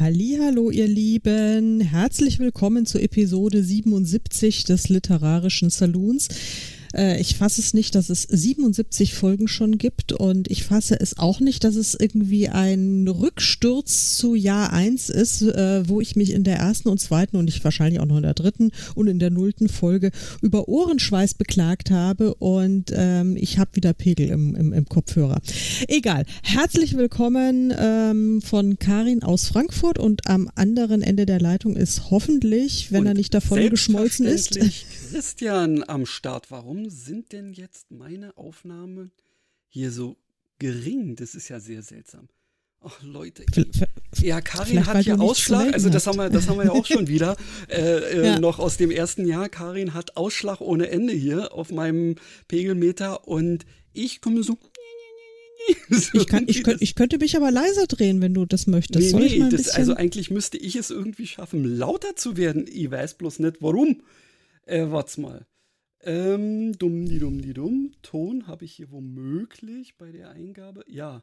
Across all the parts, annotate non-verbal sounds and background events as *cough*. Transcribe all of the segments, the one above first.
Hallo, ihr Lieben, herzlich willkommen zu Episode 77 des literarischen Saloons. Äh, ich fasse es nicht, dass es 77 Folgen schon gibt und ich fasse es auch nicht, dass es irgendwie ein Rücksturz zu Jahr 1 ist, äh, wo ich mich in der ersten und zweiten und ich wahrscheinlich auch noch in der dritten und in der nullten Folge über Ohrenschweiß beklagt habe und ähm, ich habe wieder Pegel im, im, im, Kopfhörer. Egal. Herzlich willkommen ähm, von Karin aus Frankfurt und am anderen Ende der Leitung ist hoffentlich, wenn und er nicht davon geschmolzen ist. *laughs* Christian am Start. Warum sind denn jetzt meine Aufnahmen hier so gering? Das ist ja sehr seltsam. Ach Leute, *laughs* ja, Karin hat hier Ausschlag, also das haben wir, das haben wir ja auch *laughs* schon wieder äh, äh, ja. noch aus dem ersten Jahr. Karin hat Ausschlag ohne Ende hier auf meinem Pegelmeter und ich komme so *laughs* ich, kann, ich, könnt, ich, könnte mich aber leiser drehen, wenn du das möchtest. Nee, nee, das, also eigentlich müsste ich es irgendwie schaffen, lauter zu werden. Ich weiß bloß nicht warum. Äh, warte mal. Ähm, dumm, die dumm, die dumm. Ton habe ich hier womöglich bei der Eingabe. Ja.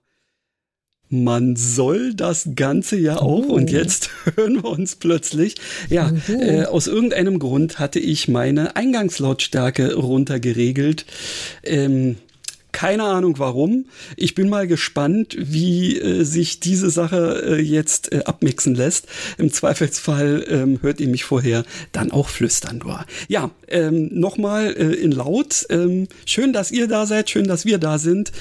Man soll das Ganze ja auch. Oh. Und jetzt *laughs* hören wir uns plötzlich. Ja, oh. äh, aus irgendeinem Grund hatte ich meine Eingangslautstärke runtergeregelt. Ähm, keine Ahnung warum. Ich bin mal gespannt, wie äh, sich diese Sache äh, jetzt äh, abmixen lässt. Im Zweifelsfall ähm, hört ihr mich vorher dann auch flüstern nur. Ja, ähm, nochmal äh, in laut. Ähm, schön, dass ihr da seid, schön, dass wir da sind.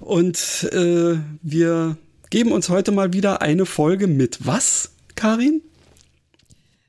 Und äh, wir geben uns heute mal wieder eine Folge mit was, Karin?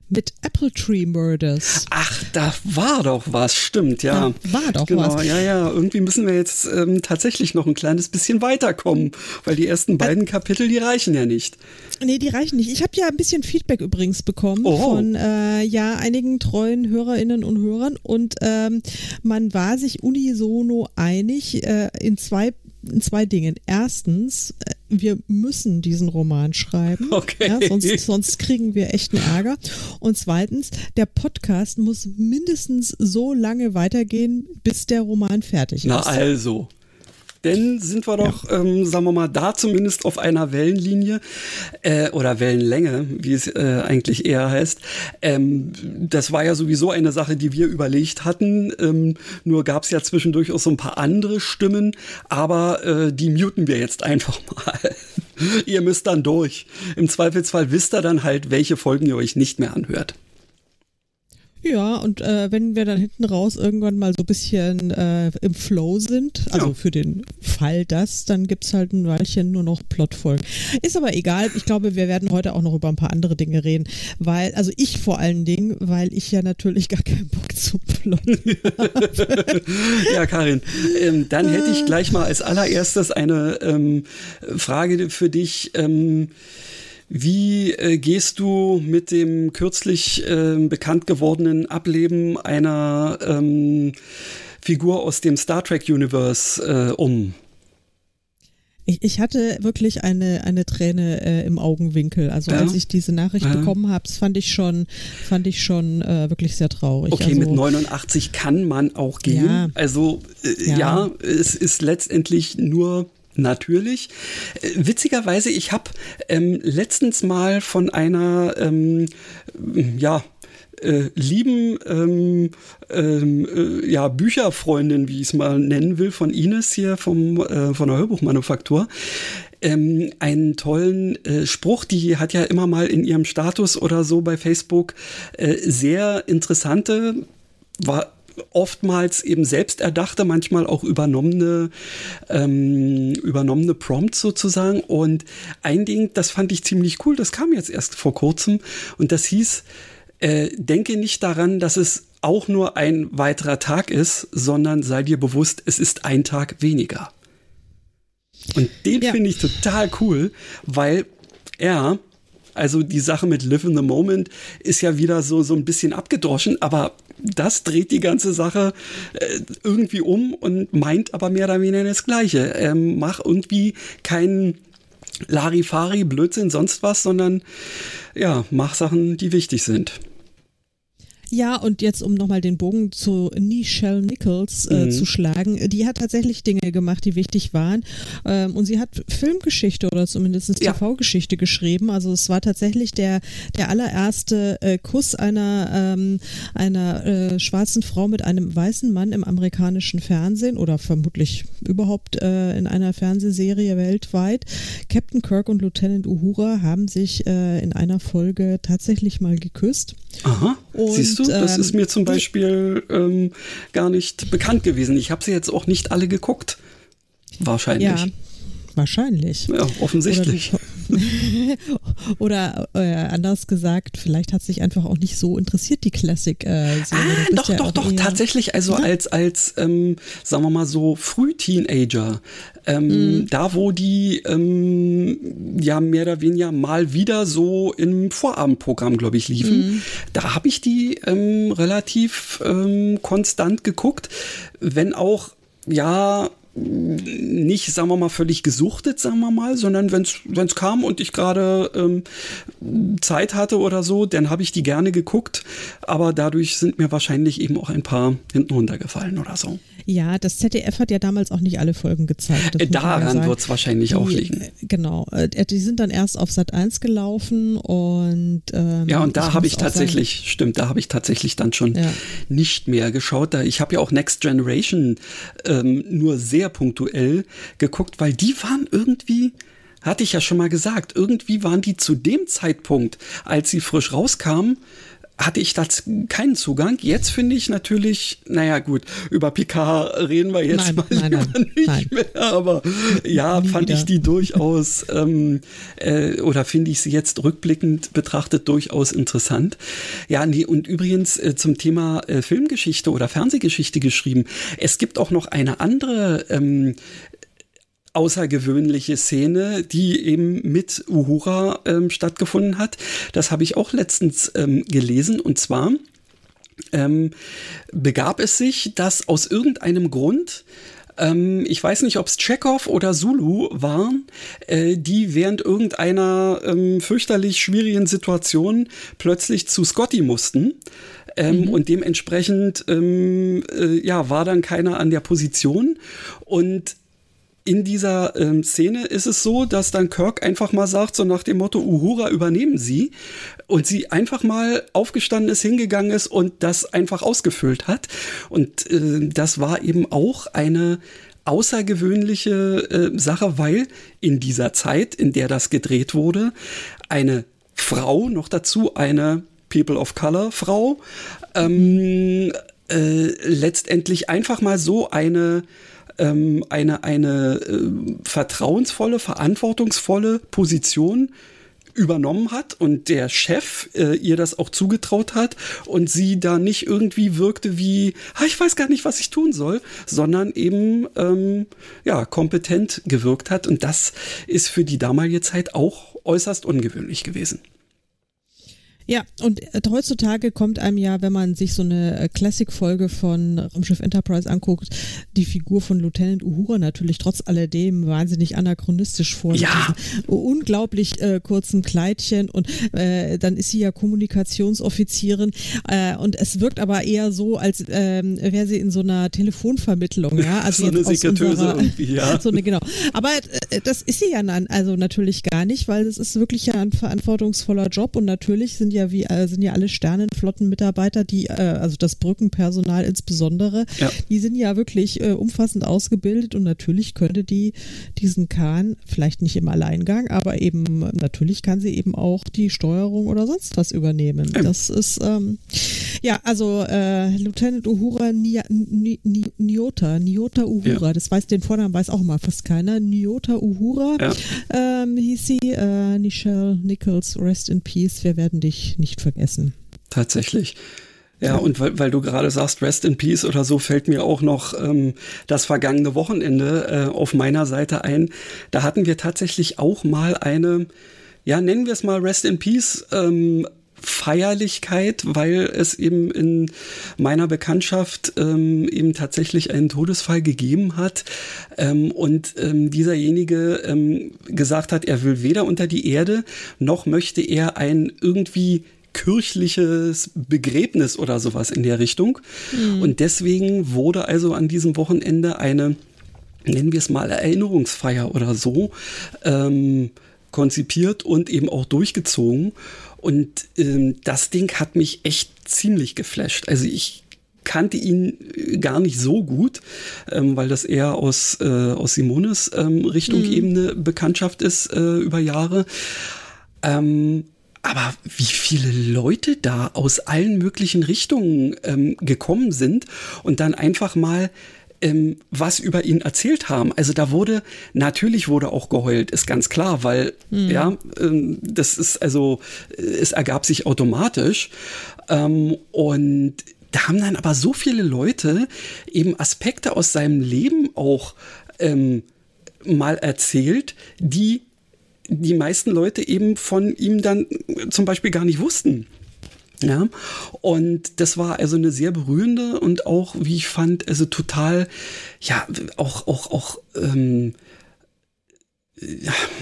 Mit Apple Tree Murders. Ach, da war doch was, stimmt, ja. Da war doch genau, was. Ja, ja, irgendwie müssen wir jetzt ähm, tatsächlich noch ein kleines bisschen weiterkommen, weil die ersten beiden Kapitel, die reichen ja nicht. Nee, die reichen nicht. Ich habe ja ein bisschen Feedback übrigens bekommen oh. von äh, ja einigen treuen Hörerinnen und Hörern und ähm, man war sich unisono einig äh, in zwei zwei Dingen. Erstens, äh, wir müssen diesen Roman schreiben, *laughs* okay. ja, sonst, sonst kriegen wir echten Ärger. Und zweitens, der Podcast muss mindestens so lange weitergehen, bis der Roman fertig ist. Na also denn sind wir doch, ja. ähm, sagen wir mal, da zumindest auf einer Wellenlinie äh, oder Wellenlänge, wie es äh, eigentlich eher heißt. Ähm, das war ja sowieso eine Sache, die wir überlegt hatten. Ähm, nur gab es ja zwischendurch auch so ein paar andere Stimmen, aber äh, die muten wir jetzt einfach *laughs* mal. ihr müsst dann durch. Im Zweifelsfall wisst ihr dann halt, welche Folgen ihr euch nicht mehr anhört. Ja, und äh, wenn wir dann hinten raus irgendwann mal so ein bisschen äh, im Flow sind, also ja. für den Fall das, dann gibt's halt ein Weilchen nur noch Plotfolgen. Ist aber egal, ich glaube, wir werden heute auch noch über ein paar andere Dinge reden, weil, also ich vor allen Dingen, weil ich ja natürlich gar keinen Bock zu plotten *laughs* habe. ja, Karin, ähm, dann hätte ich gleich mal als allererstes eine ähm, Frage für dich. Ähm, wie äh, gehst du mit dem kürzlich äh, bekannt gewordenen Ableben einer ähm, Figur aus dem Star Trek Universe äh, um? Ich, ich hatte wirklich eine, eine Träne äh, im Augenwinkel. Also ja. als ich diese Nachricht ja. bekommen habe, fand ich schon, fand ich schon äh, wirklich sehr traurig. Okay, also, mit 89 kann man auch gehen. Ja. Also äh, ja. es ist letztendlich nur natürlich. Äh, witzigerweise, ich habe ähm, letztens mal von einer, ähm, ja, äh, lieben ähm, ähm, äh, ja, Bücherfreundin, wie ich es mal nennen will, von Ines hier vom, äh, von der Hörbuchmanufaktur, ähm, einen tollen äh, Spruch, die hat ja immer mal in ihrem Status oder so bei Facebook äh, sehr interessante, war oftmals eben selbst erdachte, manchmal auch übernommene, ähm, übernommene Prompts sozusagen. Und ein Ding, das fand ich ziemlich cool, das kam jetzt erst vor kurzem und das hieß, äh, denke nicht daran, dass es auch nur ein weiterer Tag ist, sondern sei dir bewusst, es ist ein Tag weniger. Und den ja. finde ich total cool, weil er, also die Sache mit Live in the Moment ist ja wieder so, so ein bisschen abgedroschen, aber das dreht die ganze Sache äh, irgendwie um und meint aber mehr oder weniger das Gleiche. Ähm, mach irgendwie keinen Larifari, Blödsinn, sonst was, sondern ja, mach Sachen, die wichtig sind. Ja, und jetzt, um nochmal den Bogen zu Nichelle Nichols äh, mhm. zu schlagen, die hat tatsächlich Dinge gemacht, die wichtig waren. Ähm, und sie hat Filmgeschichte oder zumindest ja. TV-Geschichte geschrieben. Also es war tatsächlich der, der allererste äh, Kuss einer, ähm, einer äh, schwarzen Frau mit einem weißen Mann im amerikanischen Fernsehen oder vermutlich überhaupt äh, in einer Fernsehserie weltweit. Captain Kirk und Lieutenant Uhura haben sich äh, in einer Folge tatsächlich mal geküsst. Aha. Und, Siehst du, das ähm, ist mir zum Beispiel ähm, gar nicht bekannt gewesen. Ich habe sie jetzt auch nicht alle geguckt. Wahrscheinlich. Ja, wahrscheinlich. Ja, offensichtlich. Oder, *laughs* oder äh, anders gesagt, vielleicht hat sich einfach auch nicht so interessiert, die Classic. Äh, ah, doch, ja doch, doch, tatsächlich. Also ja? als, als ähm, sagen wir mal so, Früh-Teenager. Ähm, mhm. Da, wo die ähm, ja mehr oder weniger mal wieder so im Vorabendprogramm, glaube ich, liefen, mhm. da habe ich die ähm, relativ ähm, konstant geguckt, wenn auch ja nicht, sagen wir mal, völlig gesuchtet, sagen wir mal, sondern wenn es kam und ich gerade ähm, Zeit hatte oder so, dann habe ich die gerne geguckt, aber dadurch sind mir wahrscheinlich eben auch ein paar hinten runtergefallen oder so. Ja, das ZDF hat ja damals auch nicht alle Folgen gezeigt. Daran ja wird es wahrscheinlich die, auch liegen. Genau, äh, die sind dann erst auf Sat 1 gelaufen und ähm, Ja, und da habe ich tatsächlich, sagen, stimmt, da habe ich tatsächlich dann schon ja. nicht mehr geschaut. Da, ich habe ja auch Next Generation ähm, nur sehr sehr punktuell geguckt, weil die waren irgendwie, hatte ich ja schon mal gesagt, irgendwie waren die zu dem Zeitpunkt, als sie frisch rauskamen, hatte ich dazu keinen Zugang. Jetzt finde ich natürlich, naja gut, über Picard reden wir jetzt nein, mal nein, nein, nicht mehr, aber ja, Nie fand wieder. ich die durchaus ähm, äh, oder finde ich sie jetzt rückblickend betrachtet durchaus interessant. Ja, nee, und übrigens äh, zum Thema äh, Filmgeschichte oder Fernsehgeschichte geschrieben. Es gibt auch noch eine andere ähm, außergewöhnliche Szene, die eben mit Uhura ähm, stattgefunden hat. Das habe ich auch letztens ähm, gelesen und zwar ähm, begab es sich, dass aus irgendeinem Grund ähm, ich weiß nicht, ob es Chekhov oder Zulu waren, äh, die während irgendeiner ähm, fürchterlich schwierigen Situation plötzlich zu Scotty mussten. Ähm, mhm. Und dementsprechend äh, ja, war dann keiner an der Position. Und in dieser ähm, Szene ist es so, dass dann Kirk einfach mal sagt, so nach dem Motto, Uhura übernehmen Sie. Und sie einfach mal aufgestanden ist, hingegangen ist und das einfach ausgefüllt hat. Und äh, das war eben auch eine außergewöhnliche äh, Sache, weil in dieser Zeit, in der das gedreht wurde, eine Frau, noch dazu eine People of Color Frau, ähm, äh, letztendlich einfach mal so eine ähm, eine, eine äh, vertrauensvolle, verantwortungsvolle Position übernommen hat und der Chef äh, ihr das auch zugetraut hat und sie da nicht irgendwie wirkte wie, ah, ich weiß gar nicht, was ich tun soll, sondern eben ähm, ja kompetent gewirkt hat und das ist für die damalige Zeit auch äußerst ungewöhnlich gewesen. Ja, und äh, heutzutage kommt einem ja, wenn man sich so eine äh, Classic-Folge von Raumschiff Enterprise anguckt, die Figur von Lieutenant Uhura natürlich trotz alledem wahnsinnig anachronistisch vor. Ja. unglaublich äh, kurzen Kleidchen und äh, dann ist sie ja Kommunikationsoffizierin äh, und es wirkt aber eher so, als ähm, wäre sie in so einer Telefonvermittlung, ja. *laughs* Also so eine Sekretöse irgendwie, ja. *laughs* So eine, genau. Aber äh, das ist sie ja dann also natürlich gar nicht, weil es ist wirklich ja ein verantwortungsvoller Job und natürlich sind ja ja wie äh, sind ja alle Sternenflottenmitarbeiter, die äh, also das Brückenpersonal insbesondere, ja. die sind ja wirklich äh, umfassend ausgebildet und natürlich könnte die diesen Kahn vielleicht nicht im Alleingang, aber eben natürlich kann sie eben auch die Steuerung oder sonst was übernehmen. Ja. Das ist ähm, ja also äh, Lieutenant Uhura Ni Ni Ni Niota Niota Uhura, ja. das weiß den Vornamen weiß auch mal fast keiner. Niota Uhura ähm, hieß sie. Äh, Nichelle Nichols, rest in peace. Wir werden dich nicht vergessen. Tatsächlich. Ja, und weil, weil du gerade sagst, Rest in Peace oder so, fällt mir auch noch ähm, das vergangene Wochenende äh, auf meiner Seite ein. Da hatten wir tatsächlich auch mal eine, ja, nennen wir es mal Rest in Peace ähm, Feierlichkeit, weil es eben in meiner Bekanntschaft ähm, eben tatsächlich einen Todesfall gegeben hat ähm, und ähm, dieserjenige ähm, gesagt hat, er will weder unter die Erde noch möchte er ein irgendwie kirchliches Begräbnis oder sowas in der Richtung. Mhm. Und deswegen wurde also an diesem Wochenende eine, nennen wir es mal, Erinnerungsfeier oder so, ähm, konzipiert und eben auch durchgezogen. Und ähm, das Ding hat mich echt ziemlich geflasht. Also ich kannte ihn äh, gar nicht so gut, ähm, weil das eher aus, äh, aus Simones ähm, Richtung mhm. eben Bekanntschaft ist äh, über Jahre. Ähm, aber wie viele Leute da aus allen möglichen Richtungen ähm, gekommen sind und dann einfach mal ähm, was über ihn erzählt haben. Also da wurde, natürlich wurde auch geheult, ist ganz klar, weil, mhm. ja, ähm, das ist also, es ergab sich automatisch. Ähm, und da haben dann aber so viele Leute eben Aspekte aus seinem Leben auch ähm, mal erzählt, die die meisten Leute eben von ihm dann zum Beispiel gar nicht wussten. Ja, und das war also eine sehr berührende und auch, wie ich fand, also total, ja, auch, auch, auch, ähm,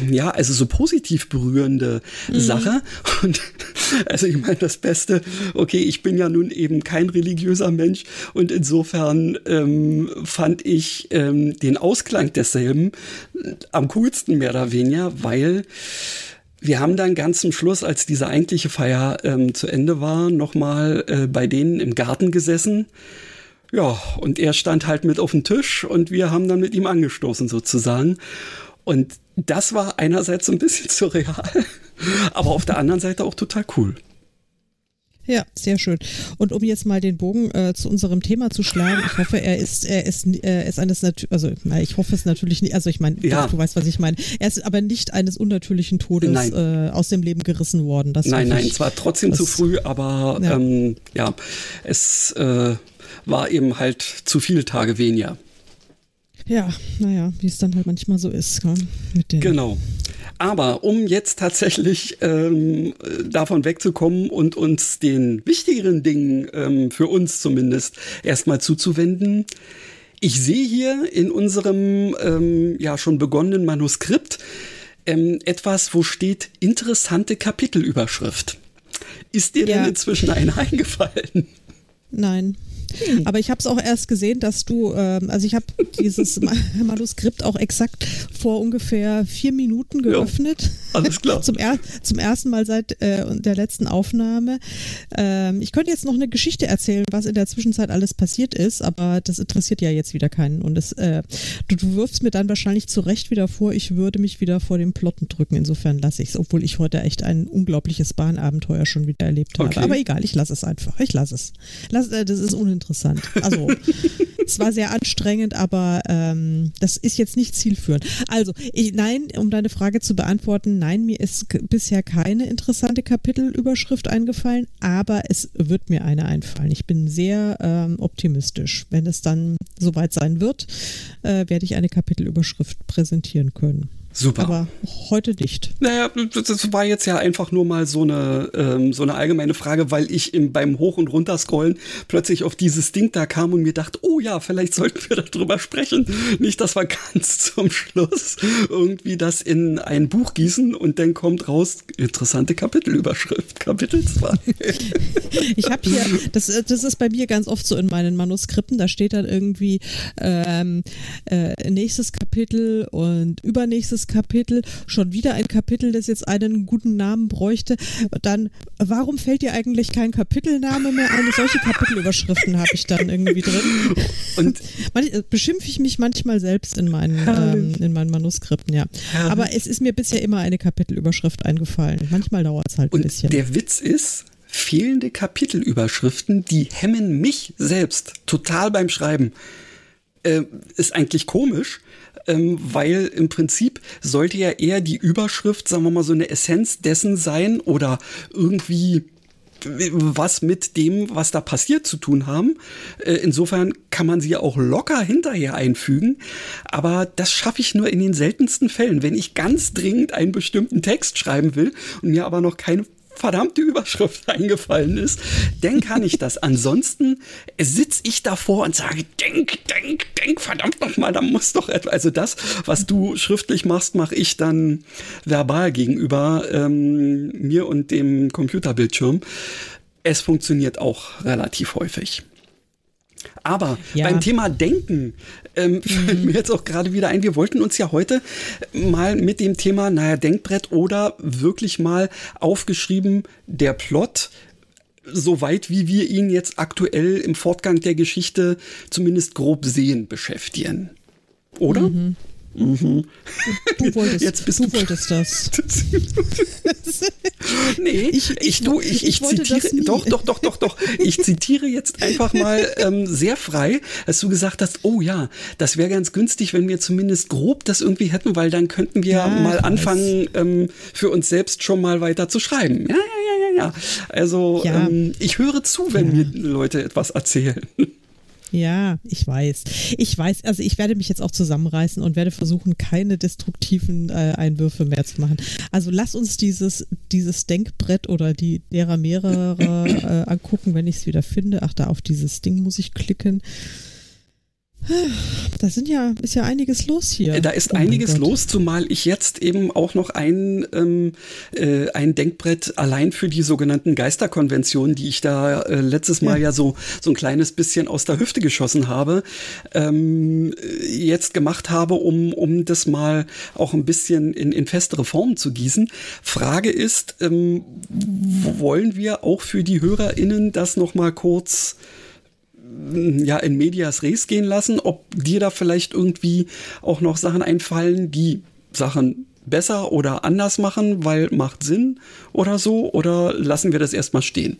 ja, also so positiv berührende mhm. Sache. Und *laughs* also ich meine, das Beste, okay, ich bin ja nun eben kein religiöser Mensch und insofern ähm, fand ich ähm, den Ausklang desselben am coolsten mehr oder weniger, weil wir haben dann ganz zum Schluss, als diese eigentliche Feier ähm, zu Ende war, nochmal äh, bei denen im Garten gesessen. Ja, und er stand halt mit auf dem Tisch und wir haben dann mit ihm angestoßen sozusagen. Und das war einerseits ein bisschen *laughs* surreal, aber auf der anderen Seite auch total cool. Ja, sehr schön. Und um jetzt mal den Bogen äh, zu unserem Thema zu schlagen, ich hoffe, er ist, er ist, er ist eines also ich hoffe es natürlich nicht, also ich meine, ja. du weißt, was ich meine. Er ist aber nicht eines unnatürlichen Todes äh, aus dem Leben gerissen worden. Das nein, nein, es war trotzdem das, zu früh, aber ja, ähm, ja es äh, war eben halt zu viele Tage weniger. Ja, naja, wie es dann halt manchmal so ist. Ja, genau. Aber um jetzt tatsächlich ähm, davon wegzukommen und uns den wichtigeren Dingen, ähm, für uns zumindest, erstmal zuzuwenden, ich sehe hier in unserem ähm, ja schon begonnenen Manuskript ähm, etwas, wo steht interessante Kapitelüberschrift. Ist dir ja. denn inzwischen eine *laughs* eingefallen? Nein. Hm. *laughs* Aber ich habe es auch erst gesehen, dass du, ähm, also ich habe dieses *laughs* Manuskript auch exakt vor ungefähr vier Minuten geöffnet. Ja, alles klar. *laughs* zum, er zum ersten Mal seit äh, der letzten Aufnahme. Ähm, ich könnte jetzt noch eine Geschichte erzählen, was in der Zwischenzeit alles passiert ist, aber das interessiert ja jetzt wieder keinen. Und das, äh, du, du wirfst mir dann wahrscheinlich zu Recht wieder vor, ich würde mich wieder vor den Plotten drücken. Insofern lasse ich es, obwohl ich heute echt ein unglaubliches Bahnabenteuer schon wieder erlebt habe. Okay. Aber egal, ich lasse es einfach. Ich lasse es. Lass, äh, das ist uninteressant interessant. Also es war sehr anstrengend, aber ähm, das ist jetzt nicht zielführend. Also ich, nein, um deine Frage zu beantworten, nein, mir ist bisher keine interessante Kapitelüberschrift eingefallen, aber es wird mir eine einfallen. Ich bin sehr ähm, optimistisch. Wenn es dann soweit sein wird, äh, werde ich eine Kapitelüberschrift präsentieren können. Super. Aber heute nicht. Naja, das war jetzt ja einfach nur mal so eine, ähm, so eine allgemeine Frage, weil ich im, beim Hoch- und Runterscrollen plötzlich auf dieses Ding da kam und mir dachte, oh ja, vielleicht sollten wir *laughs* darüber sprechen. Nicht, dass wir ganz *laughs* zum Schluss irgendwie das in ein Buch gießen und dann kommt raus, interessante Kapitelüberschrift, *laughs* Kapitel 2. ich habe hier, das, das ist bei mir ganz oft so in meinen Manuskripten, da steht dann irgendwie ähm, äh, nächstes Kapitel und übernächstes Kapitel, schon wieder ein Kapitel, das jetzt einen guten Namen bräuchte. Dann, warum fällt dir eigentlich kein Kapitelname mehr ein? Solche Kapitelüberschriften habe ich dann irgendwie drin. Und äh, beschimpfe ich mich manchmal selbst in meinen, ähm, in meinen Manuskripten, ja. Aber es ist mir bisher immer eine Kapitelüberschrift eingefallen. Manchmal dauert es halt ein Und bisschen. Der Witz ist, fehlende Kapitelüberschriften, die hemmen mich selbst total beim Schreiben. Äh, ist eigentlich komisch, ähm, weil im Prinzip sollte ja eher die Überschrift, sagen wir mal, so eine Essenz dessen sein oder irgendwie was mit dem, was da passiert, zu tun haben. Äh, insofern kann man sie ja auch locker hinterher einfügen. Aber das schaffe ich nur in den seltensten Fällen. Wenn ich ganz dringend einen bestimmten Text schreiben will und mir aber noch keine verdammte Überschrift eingefallen ist, dann kann ich das. Ansonsten sitze ich davor und sage, denk, denk, denk, verdammt nochmal, da muss doch etwas. Also das, was du schriftlich machst, mache ich dann verbal gegenüber ähm, mir und dem Computerbildschirm. Es funktioniert auch relativ häufig. Aber ja. beim Thema Denken ähm, *laughs* fällt mir jetzt auch gerade wieder ein, wir wollten uns ja heute mal mit dem Thema, naja, Denkbrett oder wirklich mal aufgeschrieben, der Plot, soweit wie wir ihn jetzt aktuell im Fortgang der Geschichte zumindest grob sehen, beschäftigen. Oder? Mhm. Mhm. Du wolltest, Jetzt bist du, wolltest das. *laughs* *laughs* nee, ich, ich, ich, du, ich, ich, zitiere, doch, doch, doch, doch, doch. Ich zitiere jetzt einfach mal ähm, sehr frei, als du gesagt hast, oh ja, das wäre ganz günstig, wenn wir zumindest grob das irgendwie hätten, weil dann könnten wir ja, mal anfangen, ähm, für uns selbst schon mal weiter zu schreiben. Ja, ja, ja, ja, ja. Also ja. Ähm, ich höre zu, wenn mir Leute etwas erzählen. Ja, ich weiß. Ich weiß, also ich werde mich jetzt auch zusammenreißen und werde versuchen, keine destruktiven äh, Einwürfe mehr zu machen. Also lass uns dieses, dieses Denkbrett oder die derer mehrere äh, angucken, wenn ich es wieder finde. Ach, da auf dieses Ding muss ich klicken. Da sind ja, ist ja einiges los hier. Da ist oh einiges los, zumal ich jetzt eben auch noch ein, ähm, äh, ein Denkbrett allein für die sogenannten Geisterkonventionen, die ich da äh, letztes Mal ja. ja, so, so ein kleines bisschen aus der Hüfte geschossen habe, ähm, jetzt gemacht habe, um, um das mal auch ein bisschen in, in festere Form zu gießen. Frage ist, ähm, wollen wir auch für die HörerInnen das nochmal kurz ja, in medias res gehen lassen, ob dir da vielleicht irgendwie auch noch Sachen einfallen, die Sachen besser oder anders machen, weil macht Sinn oder so, oder lassen wir das erstmal stehen?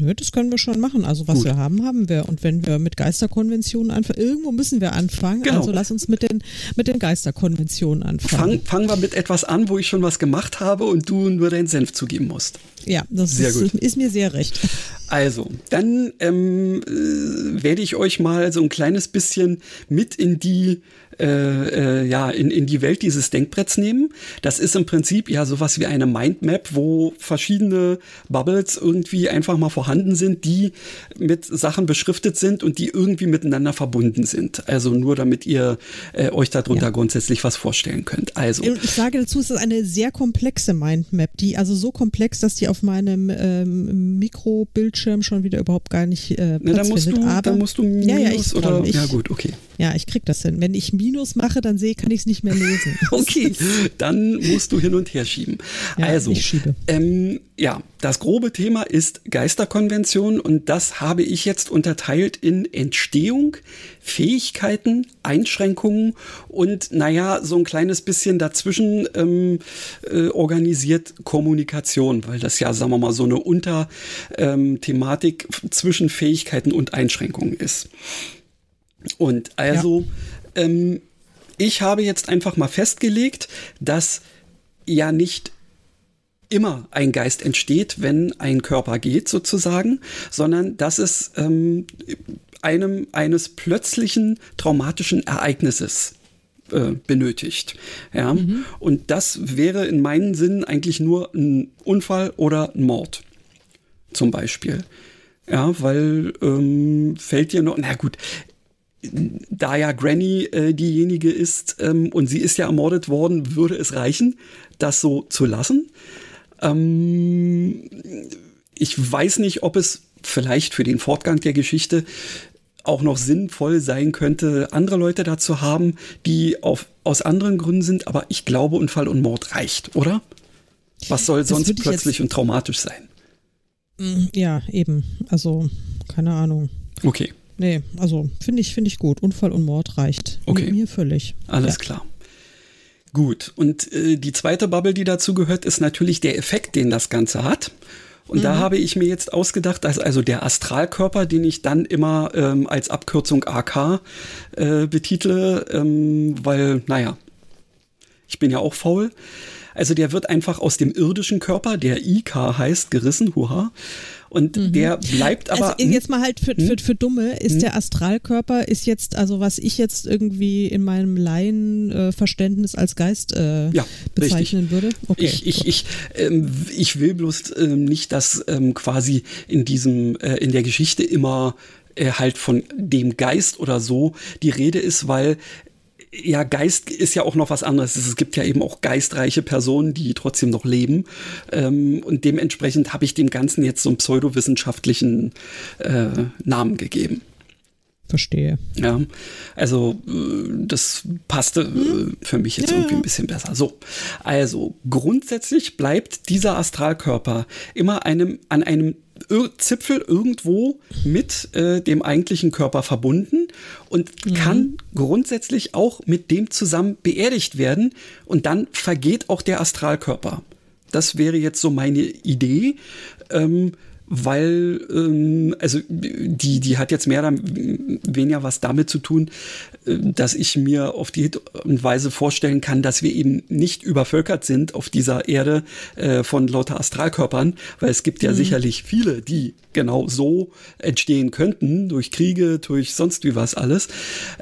Nö, das können wir schon machen. Also was Gut. wir haben, haben wir. Und wenn wir mit Geisterkonventionen anfangen, irgendwo müssen wir anfangen. Genau. Also lass uns mit den, mit den Geisterkonventionen anfangen. Fang, fangen wir mit etwas an, wo ich schon was gemacht habe und du nur deinen Senf zugeben musst. Ja, das ist, ist mir sehr recht. Also, dann ähm, äh, werde ich euch mal so ein kleines bisschen mit in die äh, äh, ja, in, in die Welt dieses Denkbretts nehmen. Das ist im Prinzip ja sowas wie eine Mindmap, wo verschiedene Bubbles irgendwie einfach mal vorhanden sind, die mit Sachen beschriftet sind und die irgendwie miteinander verbunden sind. Also nur damit ihr äh, euch darunter ja. grundsätzlich was vorstellen könnt. Also. Ich sage dazu, es ist eine sehr komplexe Mindmap, die also so komplex, dass die auf meinem ähm, Mikrobildschirm schon wieder überhaupt gar nicht äh, Platz Na, da musst findet. Du, da musst du Minus ja, ja, ich, oder ich, ja gut, okay. Ja, ich krieg das hin. Wenn ich Minus mache, dann sehe, kann ich es nicht mehr lesen. *laughs* okay, dann musst du hin und her schieben. Ja, also, ich schiebe. Ähm, ja, das grobe Thema ist Geisterkonvention und das habe ich jetzt unterteilt in Entstehung, Fähigkeiten, Einschränkungen und naja, so ein kleines bisschen dazwischen ähm, äh, organisiert Kommunikation, weil das ja, sagen wir mal, so eine Unterthematik ähm, zwischen Fähigkeiten und Einschränkungen ist. Und also, ja. Ähm, ich habe jetzt einfach mal festgelegt, dass ja nicht immer ein Geist entsteht, wenn ein Körper geht, sozusagen, sondern dass es ähm, einem eines plötzlichen traumatischen Ereignisses äh, benötigt. Ja? Mhm. Und das wäre in meinen Sinnen eigentlich nur ein Unfall oder ein Mord. Zum Beispiel. Ja, weil ähm, fällt dir noch, na gut, da ja Granny äh, diejenige ist ähm, und sie ist ja ermordet worden, würde es reichen, das so zu lassen. Ähm, ich weiß nicht, ob es vielleicht für den Fortgang der Geschichte auch noch sinnvoll sein könnte, andere Leute dazu haben, die auf, aus anderen Gründen sind, aber ich glaube, Unfall und Mord reicht, oder? Was soll das sonst plötzlich und traumatisch sein? Mm, ja, eben. Also, keine Ahnung. Okay. Nee, also finde ich, finde ich gut. Unfall und Mord reicht. Okay. Mir völlig. Alles ja. klar. Gut. Und äh, die zweite Bubble, die dazu gehört, ist natürlich der Effekt, den das Ganze hat. Und mhm. da habe ich mir jetzt ausgedacht, dass also der Astralkörper, den ich dann immer ähm, als Abkürzung AK äh, betitle, ähm, weil, naja, ich bin ja auch faul. Also der wird einfach aus dem irdischen Körper, der IK heißt, gerissen, huha, Und mhm. der bleibt aber. Also jetzt mal halt für, für, hm? für Dumme, ist hm? der Astralkörper, ist jetzt, also was ich jetzt irgendwie in meinem Laienverständnis als Geist äh, ja, bezeichnen richtig. würde. Okay, ich, ich, ich, ähm, ich will bloß ähm, nicht, dass ähm, quasi in diesem, äh, in der Geschichte immer äh, halt von dem Geist oder so die Rede ist, weil ja, Geist ist ja auch noch was anderes. Es gibt ja eben auch geistreiche Personen, die trotzdem noch leben. Ähm, und dementsprechend habe ich dem Ganzen jetzt so einen pseudowissenschaftlichen äh, Namen gegeben. Verstehe. Ja, also äh, das passte äh, hm? für mich jetzt ja, irgendwie ein bisschen besser. So, also grundsätzlich bleibt dieser Astralkörper immer einem an einem Zipfel irgendwo mit äh, dem eigentlichen Körper verbunden und mhm. kann grundsätzlich auch mit dem zusammen beerdigt werden und dann vergeht auch der Astralkörper. Das wäre jetzt so meine Idee. Ähm, weil, ähm, also die, die hat jetzt mehr oder weniger was damit zu tun, äh, dass ich mir auf die Weise vorstellen kann, dass wir eben nicht übervölkert sind auf dieser Erde äh, von lauter Astralkörpern, weil es gibt ja mhm. sicherlich viele, die genau so entstehen könnten, durch Kriege, durch sonst wie was alles,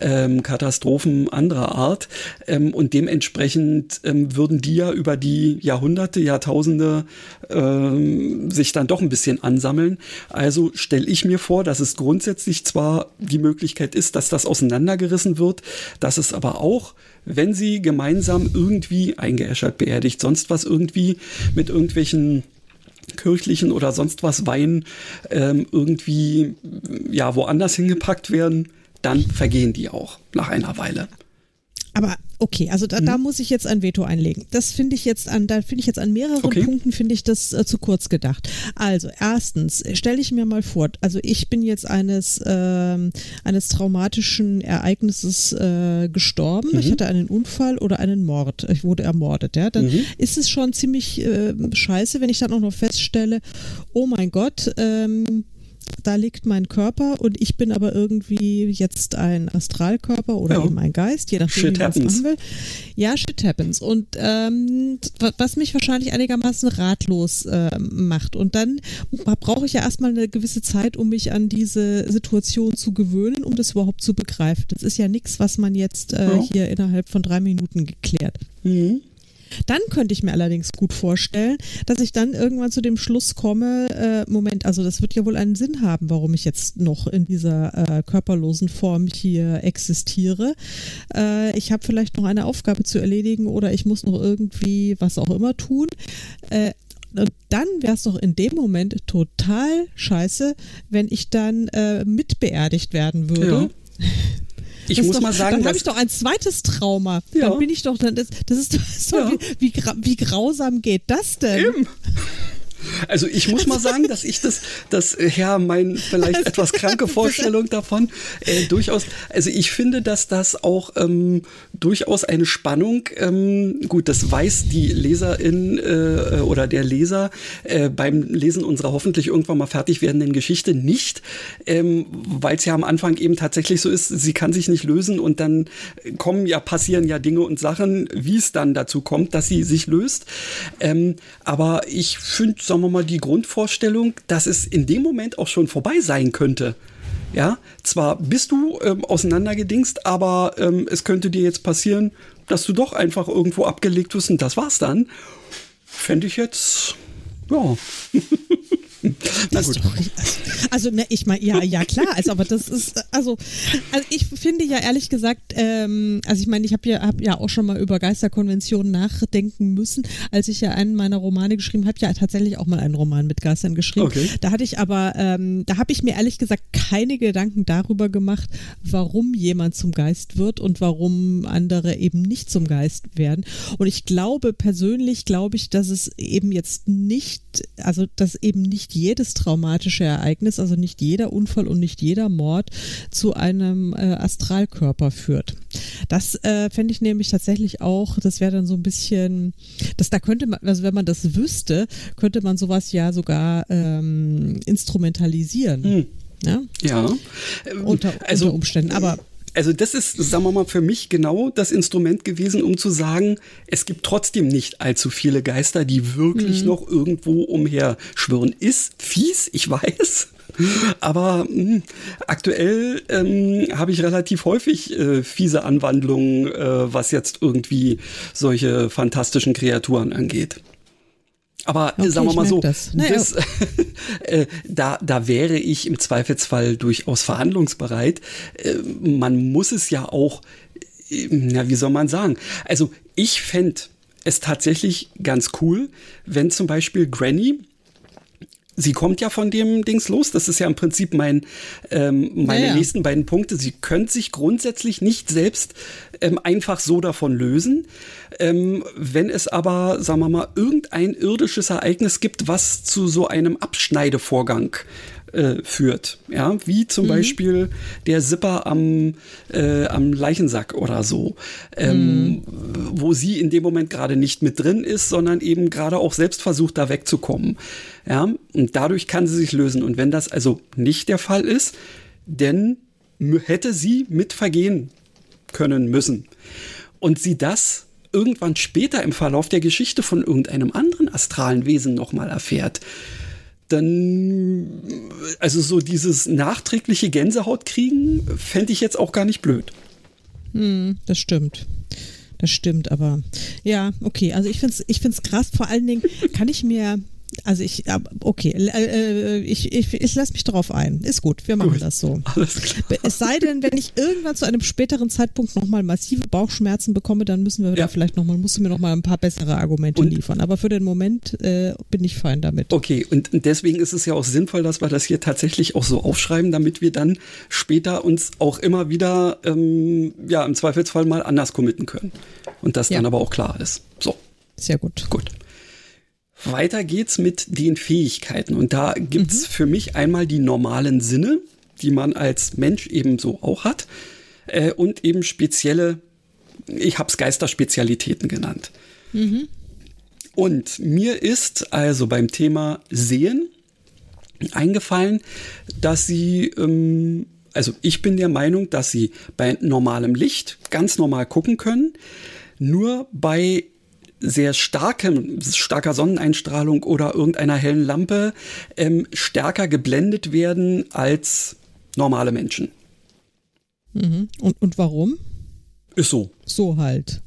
ähm, Katastrophen anderer Art. Ähm, und dementsprechend ähm, würden die ja über die Jahrhunderte, Jahrtausende ähm, sich dann doch ein bisschen ansammeln. Also stelle ich mir vor, dass es grundsätzlich zwar die Möglichkeit ist, dass das auseinandergerissen wird, dass es aber auch wenn sie gemeinsam irgendwie eingeäschert, beerdigt, sonst was irgendwie mit irgendwelchen kirchlichen oder sonst was Wein ähm, irgendwie ja woanders hingepackt werden, dann vergehen die auch nach einer Weile. Aber okay, also da, mhm. da muss ich jetzt ein Veto einlegen. Das finde ich jetzt an, da finde ich jetzt an mehreren okay. Punkten finde ich das äh, zu kurz gedacht. Also erstens stelle ich mir mal vor, also ich bin jetzt eines äh, eines traumatischen Ereignisses äh, gestorben. Mhm. Ich hatte einen Unfall oder einen Mord. Ich wurde ermordet. Ja, dann mhm. ist es schon ziemlich äh, scheiße, wenn ich dann auch noch feststelle, oh mein Gott. Ähm, da liegt mein Körper und ich bin aber irgendwie jetzt ein Astralkörper oder ja. eben ein Geist, je nachdem, shit wie man es machen will. Ja, shit happens. Und ähm, was mich wahrscheinlich einigermaßen ratlos äh, macht. Und dann brauche ich ja erstmal eine gewisse Zeit, um mich an diese Situation zu gewöhnen, um das überhaupt zu begreifen. Das ist ja nichts, was man jetzt äh, ja. hier innerhalb von drei Minuten geklärt. Mhm. Dann könnte ich mir allerdings gut vorstellen, dass ich dann irgendwann zu dem Schluss komme, äh, Moment, also das wird ja wohl einen Sinn haben, warum ich jetzt noch in dieser äh, körperlosen Form hier existiere. Äh, ich habe vielleicht noch eine Aufgabe zu erledigen oder ich muss noch irgendwie was auch immer tun. Äh, und dann wäre es doch in dem Moment total scheiße, wenn ich dann äh, mitbeerdigt werden würde. Ja. *laughs* Ich das muss doch, mal sagen, dann habe ich doch ein zweites Trauma. Ja. Dann bin ich doch, dann, das, das ist, das ist ja. wie, wie, wie, grausam geht das denn? Eben. Also ich muss mal sagen, dass ich das, das ja, mein vielleicht etwas kranke *laughs* Vorstellung davon äh, durchaus, also ich finde, dass das auch ähm, durchaus eine Spannung, ähm, gut, das weiß die Leserin äh, oder der Leser äh, beim Lesen unserer hoffentlich irgendwann mal fertig werdenden Geschichte nicht, ähm, weil es ja am Anfang eben tatsächlich so ist, sie kann sich nicht lösen und dann kommen ja, passieren ja Dinge und Sachen, wie es dann dazu kommt, dass sie sich löst. Ähm, aber ich finde, sagen wir mal, die Grundvorstellung, dass es in dem Moment auch schon vorbei sein könnte. Ja, zwar bist du ähm, auseinandergedingst, aber ähm, es könnte dir jetzt passieren, dass du doch einfach irgendwo abgelegt wirst und das war's dann. Fände ich jetzt, ja. *laughs* Na gut. Also, ne, ich meine, ja, ja, klar, also, aber das ist, also, also ich finde ja ehrlich gesagt, ähm, also ich meine, ich habe ja, hab ja auch schon mal über Geisterkonventionen nachdenken müssen, als ich ja einen meiner Romane geschrieben habe, ja tatsächlich auch mal einen Roman mit Geistern geschrieben. Okay. Da hatte ich aber, ähm, da habe ich mir ehrlich gesagt keine Gedanken darüber gemacht, warum jemand zum Geist wird und warum andere eben nicht zum Geist werden. Und ich glaube, persönlich glaube ich, dass es eben jetzt nicht, also dass eben nicht jedes traumatische Ereignis, also nicht jeder Unfall und nicht jeder Mord zu einem äh, Astralkörper führt. Das äh, fände ich nämlich tatsächlich auch, das wäre dann so ein bisschen, das da könnte man, also wenn man das wüsste, könnte man sowas ja sogar ähm, instrumentalisieren. Hm. Ja. ja. Unter, also, unter Umständen. Aber also das ist, sagen wir mal, für mich genau das Instrument gewesen, um zu sagen, es gibt trotzdem nicht allzu viele Geister, die wirklich mhm. noch irgendwo umher schwirren. Ist fies, ich *laughs* weiß. Aber mh, hm, aktuell ähm, habe ich relativ häufig äh, fiese Anwandlungen, äh, was jetzt irgendwie solche fantastischen Kreaturen angeht. Aber okay, sagen wir mal so, das. Das, *laughs* äh, da, da wäre ich im Zweifelsfall durchaus verhandlungsbereit. Äh, man muss es ja auch, äh, na, wie soll man sagen? Also ich fände es tatsächlich ganz cool, wenn zum Beispiel Granny sie kommt ja von dem Dings los. Das ist ja im Prinzip mein, ähm, meine ja, ja. nächsten beiden Punkte. Sie könnte sich grundsätzlich nicht selbst ähm, einfach so davon lösen. Ähm, wenn es aber, sagen wir mal, irgendein irdisches Ereignis gibt, was zu so einem Abschneidevorgang äh, führt. Ja, wie zum mhm. Beispiel der Zipper am, äh, am Leichensack oder so, ähm, mhm. wo sie in dem Moment gerade nicht mit drin ist, sondern eben gerade auch selbst versucht, da wegzukommen. Ja, und dadurch kann sie sich lösen. Und wenn das also nicht der Fall ist, dann hätte sie mit vergehen können müssen. Und sie das irgendwann später im Verlauf der Geschichte von irgendeinem anderen astralen Wesen nochmal erfährt, dann, also so dieses nachträgliche Gänsehaut kriegen, fände ich jetzt auch gar nicht blöd. Hm, das stimmt. Das stimmt, aber ja, okay. Also ich finde es ich find's krass. Vor allen Dingen kann ich mir also ich, okay, äh, ich, ich, ich lasse mich darauf ein. Ist gut, wir machen gut. das so. Alles klar. Es sei denn, wenn ich irgendwann zu einem späteren Zeitpunkt nochmal massive Bauchschmerzen bekomme, dann müssen wir ja. da vielleicht nochmal, musst du mir nochmal ein paar bessere Argumente und, liefern. Aber für den Moment äh, bin ich fein damit. Okay, und deswegen ist es ja auch sinnvoll, dass wir das hier tatsächlich auch so aufschreiben, damit wir dann später uns auch immer wieder, ähm, ja, im Zweifelsfall mal anders committen können. Und das ja. dann aber auch klar ist. So. Sehr gut. Gut. Weiter geht's mit den Fähigkeiten. Und da gibt's mhm. für mich einmal die normalen Sinne, die man als Mensch ebenso auch hat. Äh, und eben spezielle, ich habe es Geisterspezialitäten genannt. Mhm. Und mir ist also beim Thema Sehen eingefallen, dass sie, ähm, also ich bin der Meinung, dass sie bei normalem Licht ganz normal gucken können. Nur bei sehr starkem, starker Sonneneinstrahlung oder irgendeiner hellen Lampe ähm, stärker geblendet werden als normale Menschen. Mhm. Und, und warum? Ist so. So halt.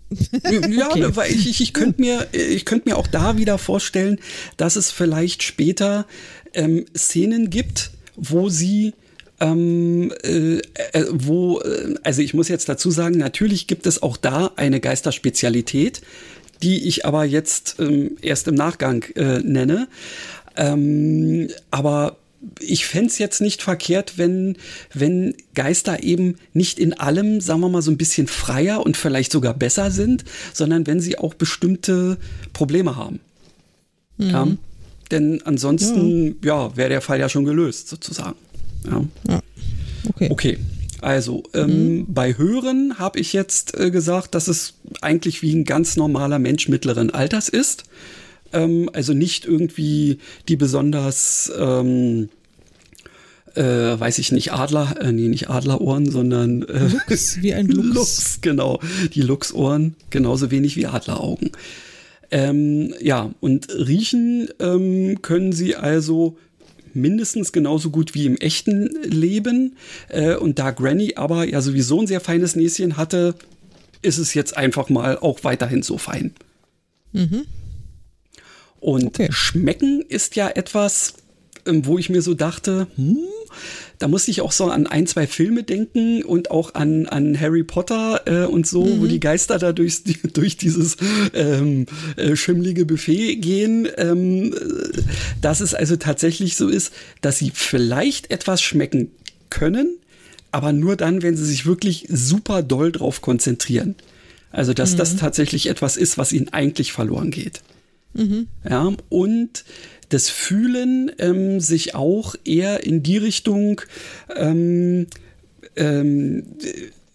ja, *laughs* okay. weil ich, ich, ich könnte mir, ich könnte mir auch da wieder vorstellen, dass es vielleicht später ähm, Szenen gibt, wo sie ähm, äh, äh, wo, äh, also ich muss jetzt dazu sagen, natürlich gibt es auch da eine Geisterspezialität, die ich aber jetzt ähm, erst im Nachgang äh, nenne. Ähm, aber ich fände es jetzt nicht verkehrt, wenn, wenn Geister eben nicht in allem, sagen wir mal, so ein bisschen freier und vielleicht sogar besser sind, sondern wenn sie auch bestimmte Probleme haben. Mhm. Ja? Denn ansonsten, ja, ja wäre der Fall ja schon gelöst, sozusagen. Ja. ja. Okay. Okay. Also ähm, mhm. bei Hören habe ich jetzt äh, gesagt, dass es eigentlich wie ein ganz normaler Mensch mittleren Alters ist. Ähm, also nicht irgendwie die besonders, ähm, äh, weiß ich nicht, Adler, äh, nee, nicht Adlerohren, sondern äh, Lux, wie ein Lux. *laughs* Lux, genau. Die Luchsohren, genauso wenig wie Adleraugen. Ähm, ja, und riechen ähm, können sie also mindestens genauso gut wie im echten Leben. Äh, und da Granny aber ja sowieso ein sehr feines Näschen hatte, ist es jetzt einfach mal auch weiterhin so fein. Mhm. Und okay. schmecken ist ja etwas, ähm, wo ich mir so dachte, hm, da musste ich auch so an ein, zwei Filme denken und auch an, an Harry Potter äh, und so, mhm. wo die Geister da durchs, *laughs* durch dieses ähm, äh, schimmlige Buffet gehen. Ähm, dass es also tatsächlich so ist, dass sie vielleicht etwas schmecken können, aber nur dann, wenn sie sich wirklich super doll drauf konzentrieren. Also, dass mhm. das tatsächlich etwas ist, was ihnen eigentlich verloren geht. Mhm. Ja, und das Fühlen ähm, sich auch eher in die Richtung ähm, ähm,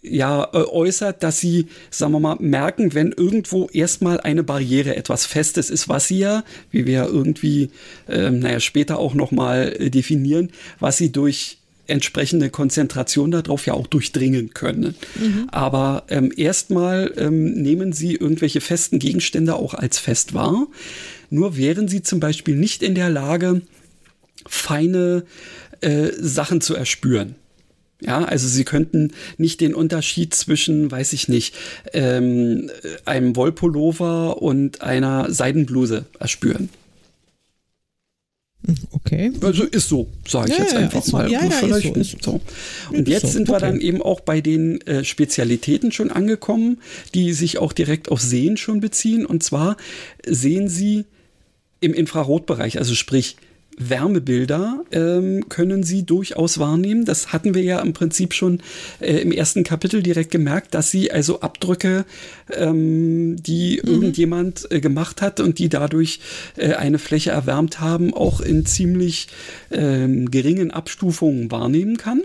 ja, äh, äußert, dass sie, sagen wir mal, merken, wenn irgendwo erstmal eine Barriere, etwas Festes ist, was sie ja, wie wir irgendwie, ähm, naja, später auch nochmal äh, definieren, was sie durch entsprechende Konzentration darauf ja auch durchdringen können. Mhm. Aber ähm, erstmal ähm, nehmen sie irgendwelche festen Gegenstände auch als fest wahr. Nur wären sie zum Beispiel nicht in der Lage, feine äh, Sachen zu erspüren. Ja, also sie könnten nicht den Unterschied zwischen, weiß ich nicht, ähm, einem Wollpullover und einer Seidenbluse erspüren. Okay. Also ist so, sage ich ja, jetzt einfach so. mal. Ja, ja, Vielleicht so, ist so. Und jetzt so. sind wir okay. dann eben auch bei den äh, Spezialitäten schon angekommen, die sich auch direkt auf Sehen schon beziehen. Und zwar sehen sie im Infrarotbereich, also sprich Wärmebilder ähm, können sie durchaus wahrnehmen. Das hatten wir ja im Prinzip schon äh, im ersten Kapitel direkt gemerkt, dass sie also Abdrücke, ähm, die mhm. irgendjemand äh, gemacht hat und die dadurch äh, eine Fläche erwärmt haben, auch in ziemlich ähm, geringen Abstufungen wahrnehmen kann.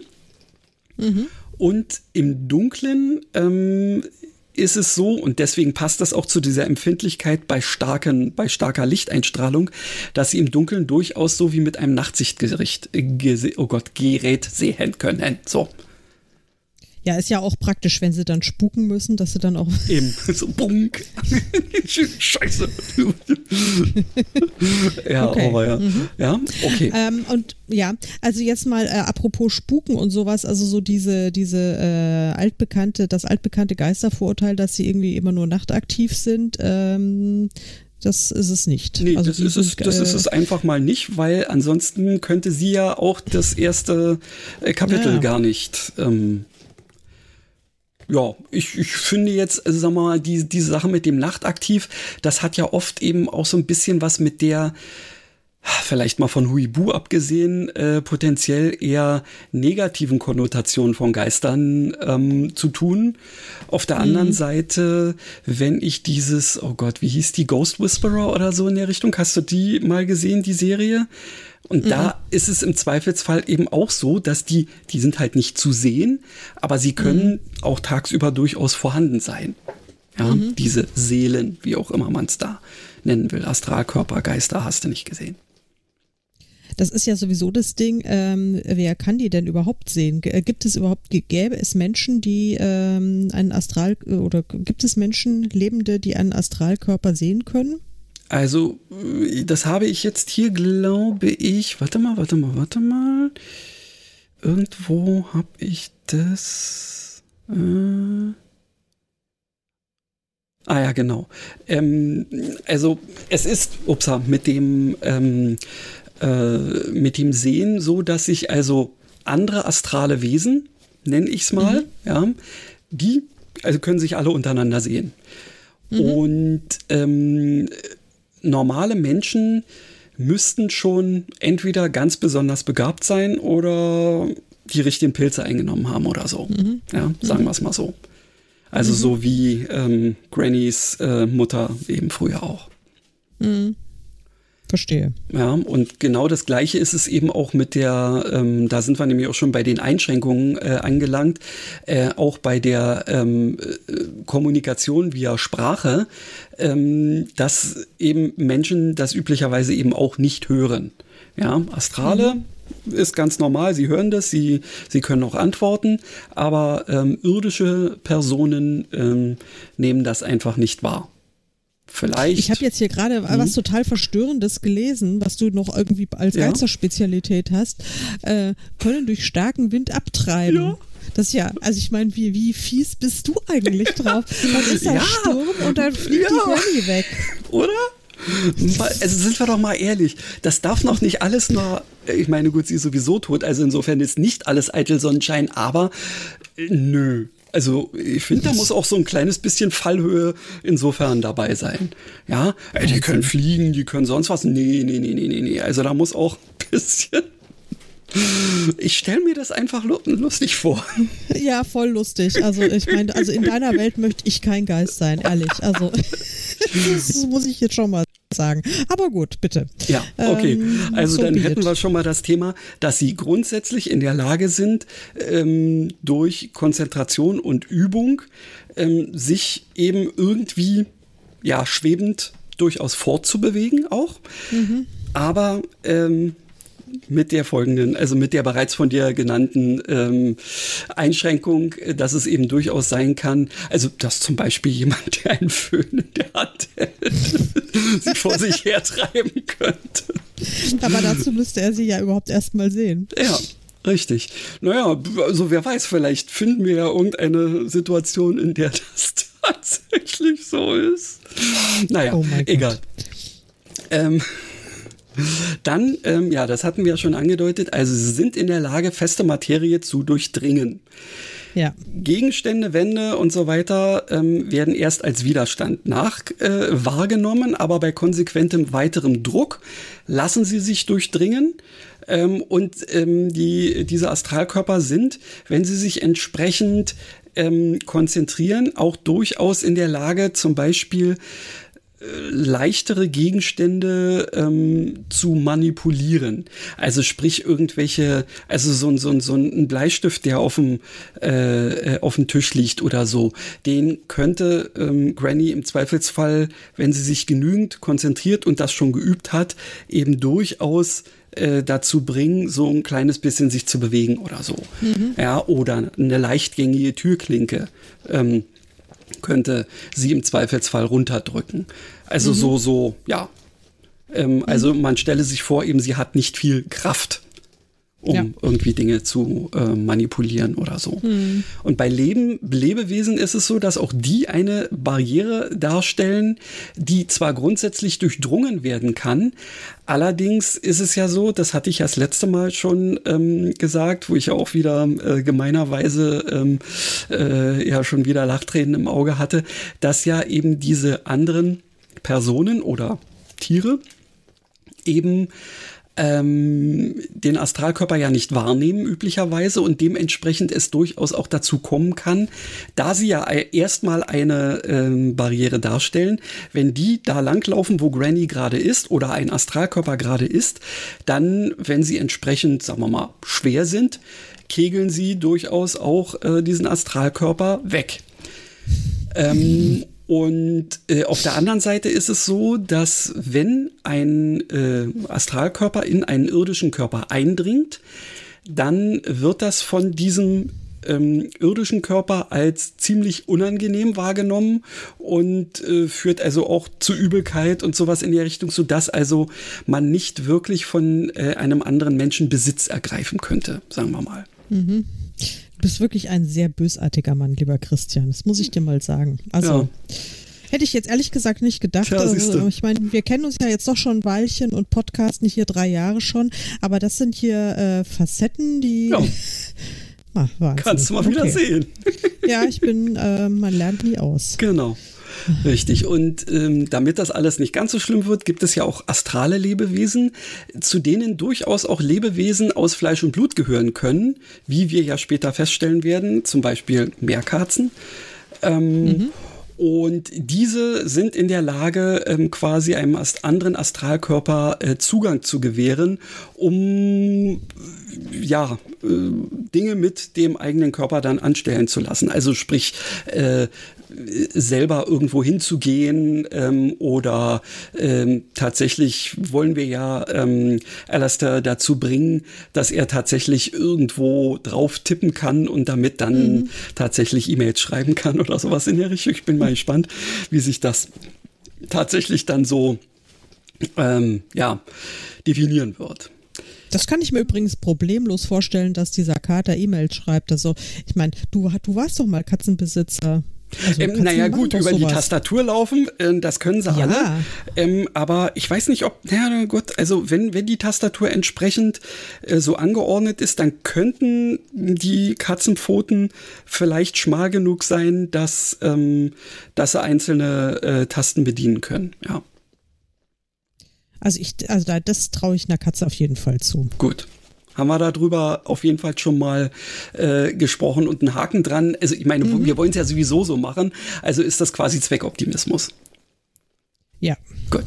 Mhm. Und im Dunklen ähm, ist es so, und deswegen passt das auch zu dieser Empfindlichkeit bei, starken, bei starker Lichteinstrahlung, dass sie im Dunkeln durchaus so wie mit einem Nachtsichtgericht, äh, oh Gott, Gerät sehen können. So. Ja, ist ja auch praktisch, wenn sie dann spuken müssen, dass sie dann auch. *laughs* Eben, so bunk. *laughs* Scheiße. *laughs* ja, okay. aber ja. Mhm. Ja, okay. Ähm, und ja, also jetzt mal äh, apropos Spuken und sowas, also so diese, diese äh, altbekannte, das altbekannte Geistervorurteil, dass sie irgendwie immer nur nachtaktiv sind, ähm, das ist es nicht. Nee, also das, ist es, das äh, ist es einfach mal nicht, weil ansonsten könnte sie ja auch das erste äh, Kapitel ja. gar nicht ähm, ja, ich, ich finde jetzt, also sag mal, die, diese Sache mit dem Nachtaktiv, das hat ja oft eben auch so ein bisschen was mit der, vielleicht mal von Huibu abgesehen, äh, potenziell eher negativen Konnotationen von Geistern ähm, zu tun. Auf der mhm. anderen Seite, wenn ich dieses, oh Gott, wie hieß die Ghost Whisperer oder so in der Richtung, hast du die mal gesehen, die Serie? Und mhm. da ist es im Zweifelsfall eben auch so, dass die, die sind halt nicht zu sehen, aber sie können mhm. auch tagsüber durchaus vorhanden sein. Ja, mhm. diese Seelen, wie auch immer man es da nennen will, Astralkörper, Geister, hast du nicht gesehen. Das ist ja sowieso das Ding, ähm, wer kann die denn überhaupt sehen? G gibt es überhaupt, gäbe es Menschen, die ähm, einen Astral, oder gibt es Menschen, Lebende, die einen Astralkörper sehen können? Also, das habe ich jetzt hier, glaube ich. Warte mal, warte mal, warte mal. Irgendwo habe ich das. Äh Ah ja, genau. Ähm, also es ist, upsa, mit dem ähm, äh, mit dem Sehen so, dass sich also andere astrale Wesen, nenne ich es mal, mhm. ja, die also können sich alle untereinander sehen. Mhm. Und ähm, normale Menschen müssten schon entweder ganz besonders begabt sein oder die richtigen Pilze eingenommen haben oder so. Mhm. Ja, sagen mhm. wir es mal so. Also mhm. so wie ähm, Grannys äh, Mutter eben früher auch. Mhm. Verstehe. Ja, und genau das Gleiche ist es eben auch mit der, ähm, da sind wir nämlich auch schon bei den Einschränkungen äh, angelangt, äh, auch bei der ähm, äh, Kommunikation via Sprache, ähm, dass eben Menschen das üblicherweise eben auch nicht hören. Ja, Astrale. Mhm ist ganz normal, sie hören das, sie, sie können auch antworten, aber ähm, irdische Personen ähm, nehmen das einfach nicht wahr. Vielleicht. Ich habe jetzt hier gerade hm. was total Verstörendes gelesen, was du noch irgendwie als ja. Geisterspezialität hast. Äh, können durch starken Wind abtreiben. Ja. Das ja, also ich meine, wie, wie fies bist du eigentlich *laughs* drauf? Dann ist da ja. Sturm und dann fliegt die Granny weg. Oder? Also sind wir doch mal ehrlich, das darf noch nicht alles nur, ich meine, gut, sie ist sowieso tot, also insofern ist nicht alles eitel Sonnenschein, aber äh, nö, also ich finde, da muss auch so ein kleines bisschen Fallhöhe insofern dabei sein. Ja, Ey, die können fliegen, die können sonst was. Nee, nee, nee, nee, nee, nee. Also da muss auch ein bisschen. *laughs* Ich stelle mir das einfach lustig vor. Ja, voll lustig. Also ich meine, also in deiner Welt möchte ich kein Geist sein, ehrlich. Also *laughs* das muss ich jetzt schon mal sagen. Aber gut, bitte. Ja, okay. Ähm, also so dann hätten wir schon mal das Thema, dass sie grundsätzlich in der Lage sind, ähm, durch Konzentration und Übung ähm, sich eben irgendwie ja schwebend durchaus fortzubewegen auch. Mhm. Aber ähm, mit der folgenden, also mit der bereits von dir genannten ähm, Einschränkung, dass es eben durchaus sein kann, also dass zum Beispiel jemand, der einen Föhn in der Hand hält, sie vor sich hertreiben könnte. Aber dazu müsste er sie ja überhaupt erst mal sehen. Ja. Richtig. Naja, also wer weiß, vielleicht finden wir ja irgendeine Situation, in der das tatsächlich so ist. Naja, oh egal. Ähm, dann, ähm, ja, das hatten wir ja schon angedeutet, also sie sind in der Lage, feste Materie zu durchdringen. Ja. Gegenstände, Wände und so weiter ähm, werden erst als Widerstand nach äh, wahrgenommen, aber bei konsequentem weiterem Druck lassen sie sich durchdringen. Ähm, und ähm, die, diese Astralkörper sind, wenn sie sich entsprechend ähm, konzentrieren, auch durchaus in der Lage, zum Beispiel leichtere Gegenstände ähm, zu manipulieren. Also sprich irgendwelche, also so ein, so ein, so ein Bleistift, der auf dem, äh, auf dem Tisch liegt oder so, den könnte ähm, Granny im Zweifelsfall, wenn sie sich genügend konzentriert und das schon geübt hat, eben durchaus äh, dazu bringen, so ein kleines bisschen sich zu bewegen oder so. Mhm. Ja, oder eine leichtgängige Türklinke. Ähm, könnte sie im Zweifelsfall runterdrücken. Also mhm. so, so, ja. Ähm, also mhm. man stelle sich vor, eben sie hat nicht viel Kraft um ja. irgendwie Dinge zu äh, manipulieren oder so. Hm. Und bei Leben, Lebewesen ist es so, dass auch die eine Barriere darstellen, die zwar grundsätzlich durchdrungen werden kann, allerdings ist es ja so, das hatte ich ja das letzte Mal schon ähm, gesagt, wo ich ja auch wieder äh, gemeinerweise ähm, äh, ja schon wieder Lachtränen im Auge hatte, dass ja eben diese anderen Personen oder Tiere eben ähm, den Astralkörper ja nicht wahrnehmen üblicherweise und dementsprechend es durchaus auch dazu kommen kann, da sie ja erstmal eine ähm, Barriere darstellen, wenn die da langlaufen, wo Granny gerade ist oder ein Astralkörper gerade ist, dann, wenn sie entsprechend, sagen wir mal, schwer sind, kegeln sie durchaus auch äh, diesen Astralkörper weg. Ähm, und äh, auf der anderen Seite ist es so, dass wenn ein äh, Astralkörper in einen irdischen Körper eindringt, dann wird das von diesem ähm, irdischen Körper als ziemlich unangenehm wahrgenommen und äh, führt also auch zu Übelkeit und sowas in der Richtung, sodass also man nicht wirklich von äh, einem anderen Menschen Besitz ergreifen könnte, sagen wir mal. Mhm bist wirklich ein sehr bösartiger Mann, lieber Christian. Das muss ich dir mal sagen. Also. Ja. Hätte ich jetzt ehrlich gesagt nicht gedacht. Tja, also, ich meine, wir kennen uns ja jetzt doch schon ein Weilchen und podcasten hier drei Jahre schon, aber das sind hier äh, Facetten, die. Ja. *laughs* Ah, Kannst du mal okay. wieder sehen. ja, ich bin, äh, man lernt nie aus. Genau. *laughs* Richtig. Und ähm, damit das alles nicht ganz so schlimm wird, gibt es ja auch astrale Lebewesen, zu denen durchaus auch Lebewesen aus Fleisch und Blut gehören können, wie wir ja später feststellen werden, zum Beispiel Meerkatzen. Ähm, mhm. Und diese sind in der Lage, ähm, quasi einem anderen Astralkörper äh, Zugang zu gewähren, um ja äh, Dinge mit dem eigenen Körper dann anstellen zu lassen. Also sprich äh, selber irgendwo hinzugehen ähm, oder ähm, tatsächlich wollen wir ja ähm, Alastair dazu bringen, dass er tatsächlich irgendwo drauf tippen kann und damit dann mhm. tatsächlich E-Mails schreiben kann oder sowas in der Richtung. Ich bin mal gespannt, wie sich das tatsächlich dann so ähm, ja, definieren wird. Das kann ich mir übrigens problemlos vorstellen, dass dieser Kater E-Mails schreibt. Also, ich meine, du, du warst doch mal Katzenbesitzer. Also ähm, naja, gut, über sowas. die Tastatur laufen, äh, das können sie ja. alle. Ähm, aber ich weiß nicht, ob, na gut, also wenn, wenn die Tastatur entsprechend äh, so angeordnet ist, dann könnten die Katzenpfoten vielleicht schmal genug sein, dass, ähm, dass sie einzelne äh, Tasten bedienen können, ja. Also ich, also das traue ich einer Katze auf jeden Fall zu. Gut haben wir darüber auf jeden Fall schon mal äh, gesprochen und einen Haken dran. Also ich meine, mhm. wir wollen es ja sowieso so machen, also ist das quasi Zweckoptimismus. Ja. Gut.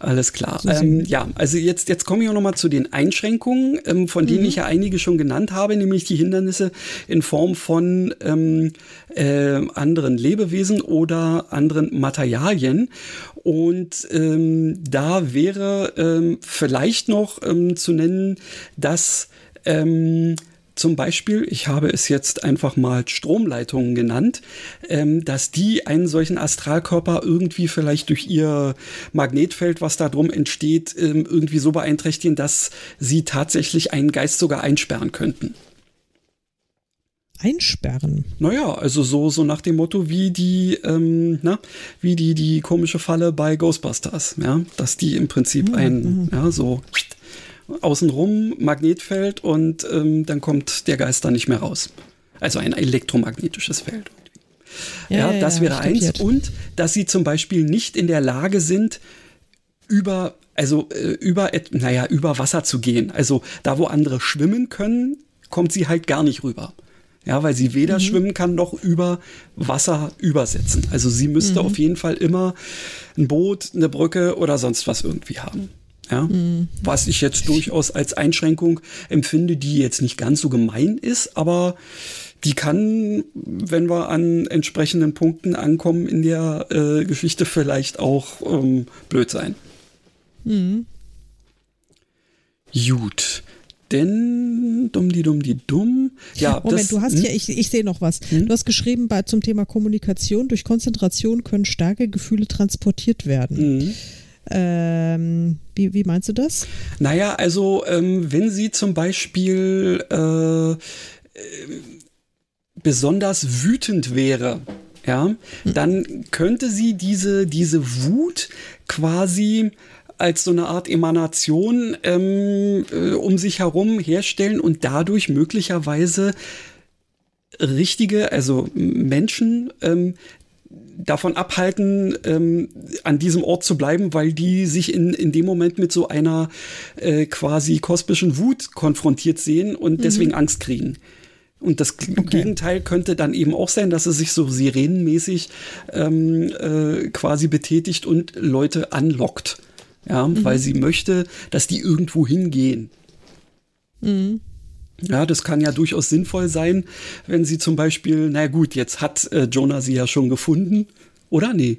Alles klar. Ähm, ja, also jetzt, jetzt komme ich auch nochmal zu den Einschränkungen, ähm, von denen mhm. ich ja einige schon genannt habe, nämlich die Hindernisse in Form von ähm, äh, anderen Lebewesen oder anderen Materialien. Und ähm, da wäre ähm, vielleicht noch ähm, zu nennen, dass ähm, zum Beispiel, ich habe es jetzt einfach mal Stromleitungen genannt, ähm, dass die einen solchen Astralkörper irgendwie vielleicht durch ihr Magnetfeld, was da drum entsteht, ähm, irgendwie so beeinträchtigen, dass sie tatsächlich einen Geist sogar einsperren könnten einsperren. Naja, also so, so nach dem Motto wie die, ähm, na, wie die, die komische Falle bei Ghostbusters, ja, dass die im Prinzip mhm. ein, mhm. ja, so außenrum Magnetfeld und ähm, dann kommt der Geist da nicht mehr raus. Also ein elektromagnetisches Feld. Ja, ja das ja, wäre eins. Und dass sie zum Beispiel nicht in der Lage sind, über, also äh, über, naja, über Wasser zu gehen. Also da, wo andere schwimmen können, kommt sie halt gar nicht rüber. Ja, weil sie weder mhm. schwimmen kann noch über Wasser übersetzen. Also sie müsste mhm. auf jeden Fall immer ein Boot, eine Brücke oder sonst was irgendwie haben. Ja? Mhm. Was ich jetzt durchaus als Einschränkung empfinde, die jetzt nicht ganz so gemein ist, aber die kann, wenn wir an entsprechenden Punkten ankommen in der äh, Geschichte, vielleicht auch ähm, blöd sein. Mhm. Gut. Denn dumm die dumm die dumm. Ja, Moment, das, du hast hm? ja, ich, ich sehe noch was. Hm? Du hast geschrieben bei, zum Thema Kommunikation. Durch Konzentration können starke Gefühle transportiert werden. Hm. Ähm, wie, wie meinst du das? Naja, also ähm, wenn sie zum Beispiel äh, äh, besonders wütend wäre, ja, hm. dann könnte sie diese, diese Wut quasi als so eine Art Emanation ähm, äh, um sich herum herstellen und dadurch möglicherweise richtige, also Menschen ähm, davon abhalten, ähm, an diesem Ort zu bleiben, weil die sich in, in dem Moment mit so einer äh, quasi kosmischen Wut konfrontiert sehen und mhm. deswegen Angst kriegen. Und das okay. Gegenteil könnte dann eben auch sein, dass es sich so sirenenmäßig ähm, äh, quasi betätigt und Leute anlockt. Ja, mhm. weil sie möchte, dass die irgendwo hingehen. Mhm. Ja, das kann ja durchaus sinnvoll sein, wenn sie zum Beispiel, na gut, jetzt hat äh, Jonah sie ja schon gefunden, oder? Nee.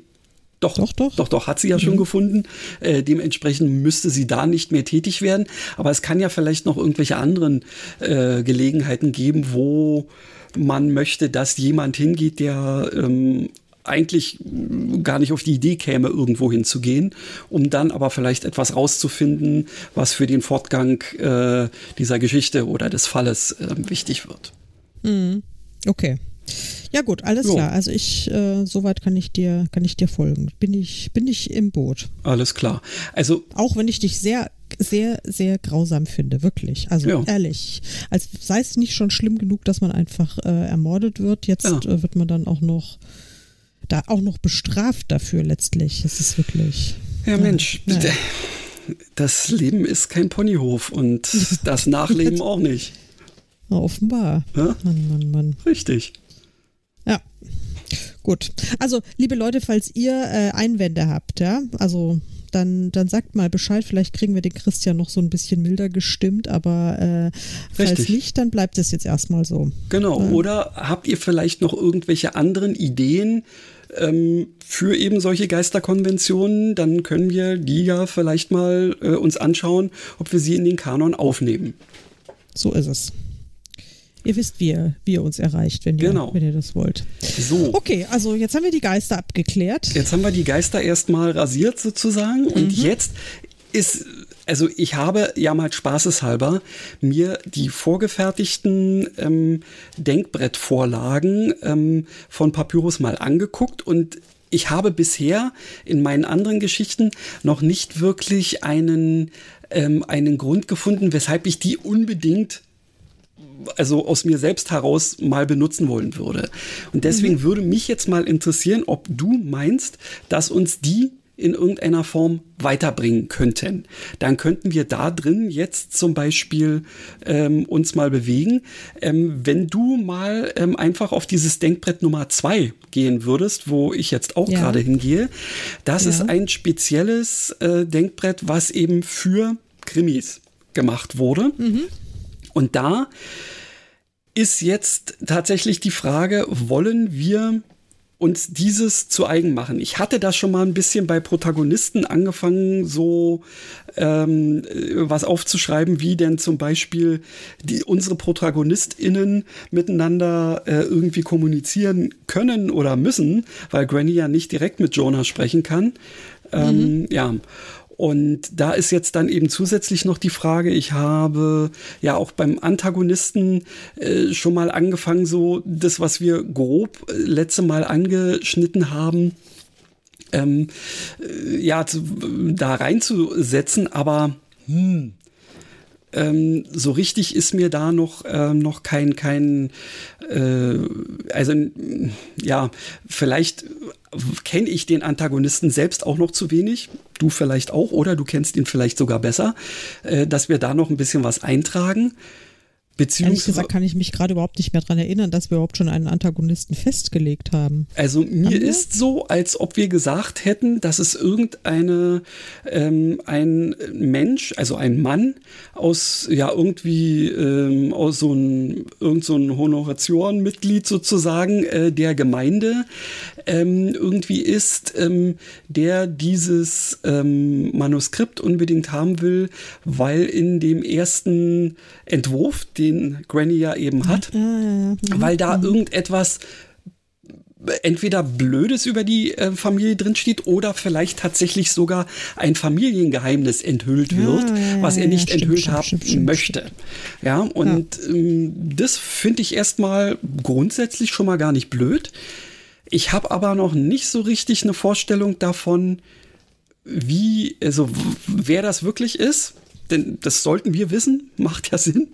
Doch, doch, doch, doch, doch hat sie ja mhm. schon gefunden. Äh, dementsprechend müsste sie da nicht mehr tätig werden. Aber es kann ja vielleicht noch irgendwelche anderen äh, Gelegenheiten geben, wo man möchte, dass jemand hingeht, der ähm, eigentlich gar nicht auf die Idee käme, irgendwo hinzugehen, um dann aber vielleicht etwas rauszufinden, was für den Fortgang äh, dieser Geschichte oder des Falles äh, wichtig wird. Mhm. Okay. Ja gut, alles jo. klar. Also ich, äh, soweit kann ich dir, kann ich dir folgen. Bin ich, bin ich im Boot. Alles klar. Also auch wenn ich dich sehr, sehr, sehr grausam finde, wirklich. Also ja. ehrlich, als sei es nicht schon schlimm genug, dass man einfach äh, ermordet wird. Jetzt ja. äh, wird man dann auch noch da auch noch bestraft dafür letztlich. Es ist wirklich. Ja, Mensch, ja. das Leben ist kein Ponyhof und *laughs* das Nachleben auch nicht. Na, offenbar. Ja? Mann, Mann, Mann. Richtig. Ja. Gut. Also, liebe Leute, falls ihr äh, Einwände habt, ja, also dann, dann sagt mal Bescheid. Vielleicht kriegen wir den Christian noch so ein bisschen milder gestimmt, aber äh, falls nicht, dann bleibt es jetzt erstmal so. Genau. Äh, Oder habt ihr vielleicht noch irgendwelche anderen Ideen, ähm, für eben solche Geisterkonventionen, dann können wir die ja vielleicht mal äh, uns anschauen, ob wir sie in den Kanon aufnehmen. So ist es. Ihr wisst, wie ihr, wie ihr uns erreicht, wenn ihr, genau. wenn ihr das wollt. So. Okay, also jetzt haben wir die Geister abgeklärt. Jetzt haben wir die Geister erstmal rasiert sozusagen. Und mhm. jetzt ist also ich habe ja mal spaßeshalber mir die vorgefertigten ähm, Denkbrettvorlagen ähm, von Papyrus mal angeguckt und ich habe bisher in meinen anderen Geschichten noch nicht wirklich einen, ähm, einen Grund gefunden, weshalb ich die unbedingt also aus mir selbst heraus mal benutzen wollen würde. Und deswegen mhm. würde mich jetzt mal interessieren, ob du meinst, dass uns die in irgendeiner Form weiterbringen könnten. Dann könnten wir da drin jetzt zum Beispiel ähm, uns mal bewegen. Ähm, wenn du mal ähm, einfach auf dieses Denkbrett Nummer zwei gehen würdest, wo ich jetzt auch ja. gerade hingehe, das ja. ist ein spezielles äh, Denkbrett, was eben für Krimis gemacht wurde. Mhm. Und da ist jetzt tatsächlich die Frage, wollen wir uns dieses zu eigen machen. Ich hatte das schon mal ein bisschen bei Protagonisten angefangen, so ähm, was aufzuschreiben, wie denn zum Beispiel die, unsere ProtagonistInnen miteinander äh, irgendwie kommunizieren können oder müssen, weil Granny ja nicht direkt mit Jonah sprechen kann. Ähm, mhm. Ja. Und da ist jetzt dann eben zusätzlich noch die Frage, ich habe ja auch beim Antagonisten äh, schon mal angefangen, so das, was wir grob äh, letzte Mal angeschnitten haben, ähm, äh, ja, zu, da reinzusetzen, aber hm, ähm, so richtig ist mir da noch, ähm, noch kein, kein äh, also ja, vielleicht kenne ich den Antagonisten selbst auch noch zu wenig. Du vielleicht auch, oder du kennst ihn vielleicht sogar besser, äh, dass wir da noch ein bisschen was eintragen. Beziehungsweise, Ehrlich gesagt kann ich mich gerade überhaupt nicht mehr daran erinnern, dass wir überhaupt schon einen Antagonisten festgelegt haben. Also mir haben ist so, als ob wir gesagt hätten, dass es irgendeine ähm, ein Mensch, also ein Mann aus ja irgendwie ähm, aus so ein irgend so ein Honoratiorenmitglied sozusagen äh, der Gemeinde ähm, irgendwie ist, ähm, der dieses ähm, Manuskript unbedingt haben will, weil in dem ersten Entwurf, den Granny ja eben hat. Mhm. weil da mhm. irgendetwas entweder Blödes über die äh, Familie drinsteht oder vielleicht tatsächlich sogar ein Familiengeheimnis enthüllt wird, ja, ja, was er nicht ja, enthüllt stimmt, haben stimmt, stimmt, möchte. Ja, und ähm, das finde ich erstmal grundsätzlich schon mal gar nicht blöd. Ich habe aber noch nicht so richtig eine Vorstellung davon, wie, also wer das wirklich ist. Denn das sollten wir wissen, *laughs* macht ja Sinn.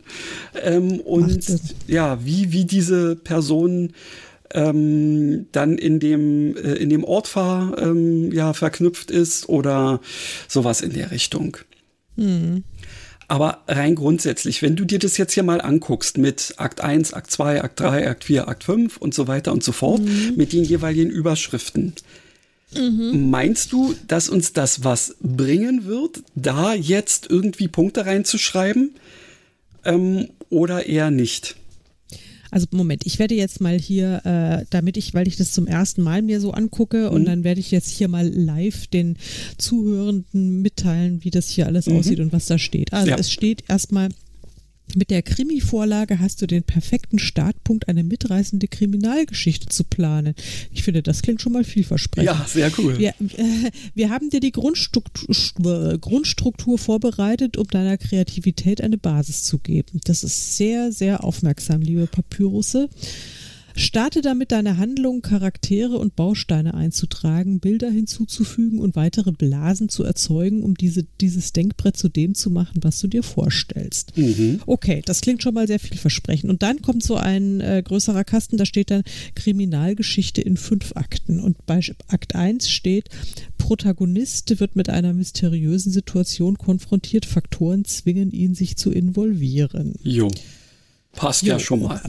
Ähm, und ja, wie, wie diese Person ähm, dann in dem, äh, in dem Ort ver, ähm, ja, verknüpft ist oder sowas in der Richtung. Mhm. Aber rein grundsätzlich, wenn du dir das jetzt hier mal anguckst mit Akt 1, Akt 2, Akt 3, Akt 4, Akt 5 und so weiter und so fort, mhm. mit den jeweiligen Überschriften, mhm. meinst du, dass uns das was bringen wird, da jetzt irgendwie Punkte reinzuschreiben ähm, oder eher nicht? Also Moment, ich werde jetzt mal hier, äh, damit ich, weil ich das zum ersten Mal mir so angucke mhm. und dann werde ich jetzt hier mal live den Zuhörenden mitteilen, wie das hier alles mhm. aussieht und was da steht. Also ja. es steht erstmal mit der Krimi-Vorlage hast du den perfekten Startpunkt, eine mitreißende Kriminalgeschichte zu planen. Ich finde, das klingt schon mal vielversprechend. Ja, sehr cool. Wir, äh, wir haben dir die Grundstruktur, Grundstruktur vorbereitet, um deiner Kreativität eine Basis zu geben. Das ist sehr, sehr aufmerksam, liebe Papyrusse. Starte damit deine Handlungen, Charaktere und Bausteine einzutragen, Bilder hinzuzufügen und weitere Blasen zu erzeugen, um diese, dieses Denkbrett zu dem zu machen, was du dir vorstellst. Mhm. Okay, das klingt schon mal sehr vielversprechend. Und dann kommt so ein äh, größerer Kasten, da steht dann Kriminalgeschichte in fünf Akten. Und bei Akt 1 steht, Protagonist wird mit einer mysteriösen Situation konfrontiert, Faktoren zwingen ihn, sich zu involvieren. Jo. Passt jo. ja schon mal.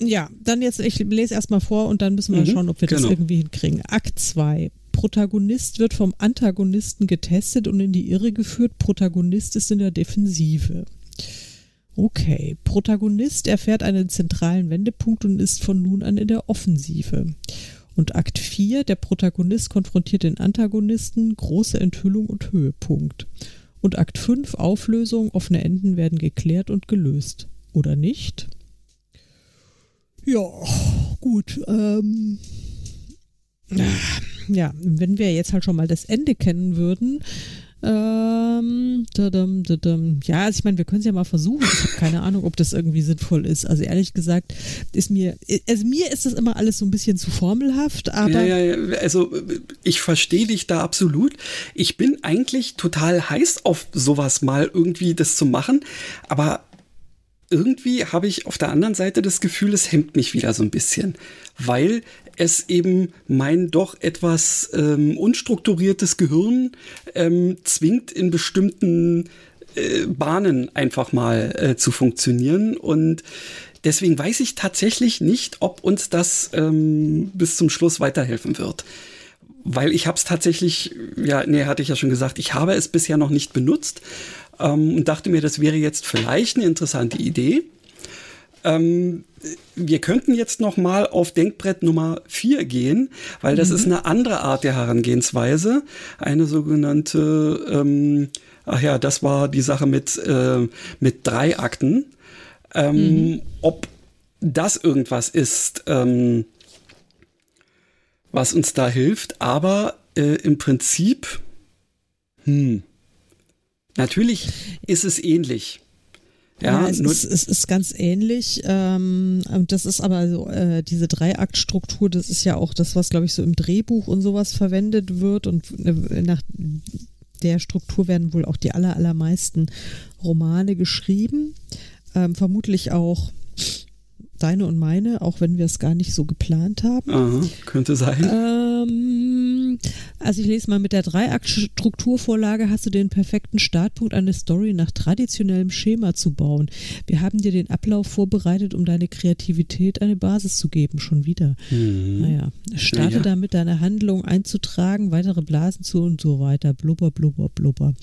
Ja, dann jetzt, ich lese erstmal vor und dann müssen wir mhm, schauen, ob wir genau. das irgendwie hinkriegen. Akt 2. Protagonist wird vom Antagonisten getestet und in die Irre geführt. Protagonist ist in der Defensive. Okay, Protagonist erfährt einen zentralen Wendepunkt und ist von nun an in der Offensive. Und Akt 4, der Protagonist konfrontiert den Antagonisten, große Enthüllung und Höhepunkt. Und Akt 5, Auflösung, offene Enden werden geklärt und gelöst. Oder nicht? Ja, gut. Ähm, ja, wenn wir jetzt halt schon mal das Ende kennen würden, ähm, dadum, dadum. Ja, also ich meine, wir können es ja mal versuchen. Ich habe keine Ahnung, ob das irgendwie sinnvoll ist. Also ehrlich gesagt, ist mir, also mir ist das immer alles so ein bisschen zu formelhaft, aber. Ja, ja, ja. also ich verstehe dich da absolut. Ich bin eigentlich total heiß auf sowas mal irgendwie das zu machen, aber irgendwie habe ich auf der anderen Seite das Gefühl, es hemmt mich wieder so ein bisschen, weil es eben mein doch etwas ähm, unstrukturiertes Gehirn ähm, zwingt, in bestimmten äh, Bahnen einfach mal äh, zu funktionieren. Und deswegen weiß ich tatsächlich nicht, ob uns das ähm, bis zum Schluss weiterhelfen wird. Weil ich habe es tatsächlich, ja, nee, hatte ich ja schon gesagt, ich habe es bisher noch nicht benutzt ähm, und dachte mir, das wäre jetzt vielleicht eine interessante Idee. Ähm, wir könnten jetzt noch mal auf Denkbrett Nummer 4 gehen, weil das mhm. ist eine andere Art der Herangehensweise, eine sogenannte, ähm, ach ja, das war die Sache mit, äh, mit drei Akten. Ähm, mhm. Ob das irgendwas ist, ähm, was uns da hilft, aber äh, im Prinzip, hm, natürlich ist es ähnlich. Ja, ja es, ist, es ist ganz ähnlich. Ähm, das ist aber so, äh, diese Dreiaktstruktur, das ist ja auch das, was, glaube ich, so im Drehbuch und sowas verwendet wird. Und äh, nach der Struktur werden wohl auch die aller, allermeisten Romane geschrieben. Ähm, vermutlich auch deine und meine, auch wenn wir es gar nicht so geplant haben. Aha, könnte sein. Ähm, also ich lese mal, mit der Dreiakt-Strukturvorlage hast du den perfekten Startpunkt, eine Story nach traditionellem Schema zu bauen. Wir haben dir den Ablauf vorbereitet, um deine Kreativität eine Basis zu geben. Schon wieder. Mhm. Naja, starte ja. damit, deine Handlung einzutragen, weitere Blasen zu und so weiter. Blubber, blubber, blubber.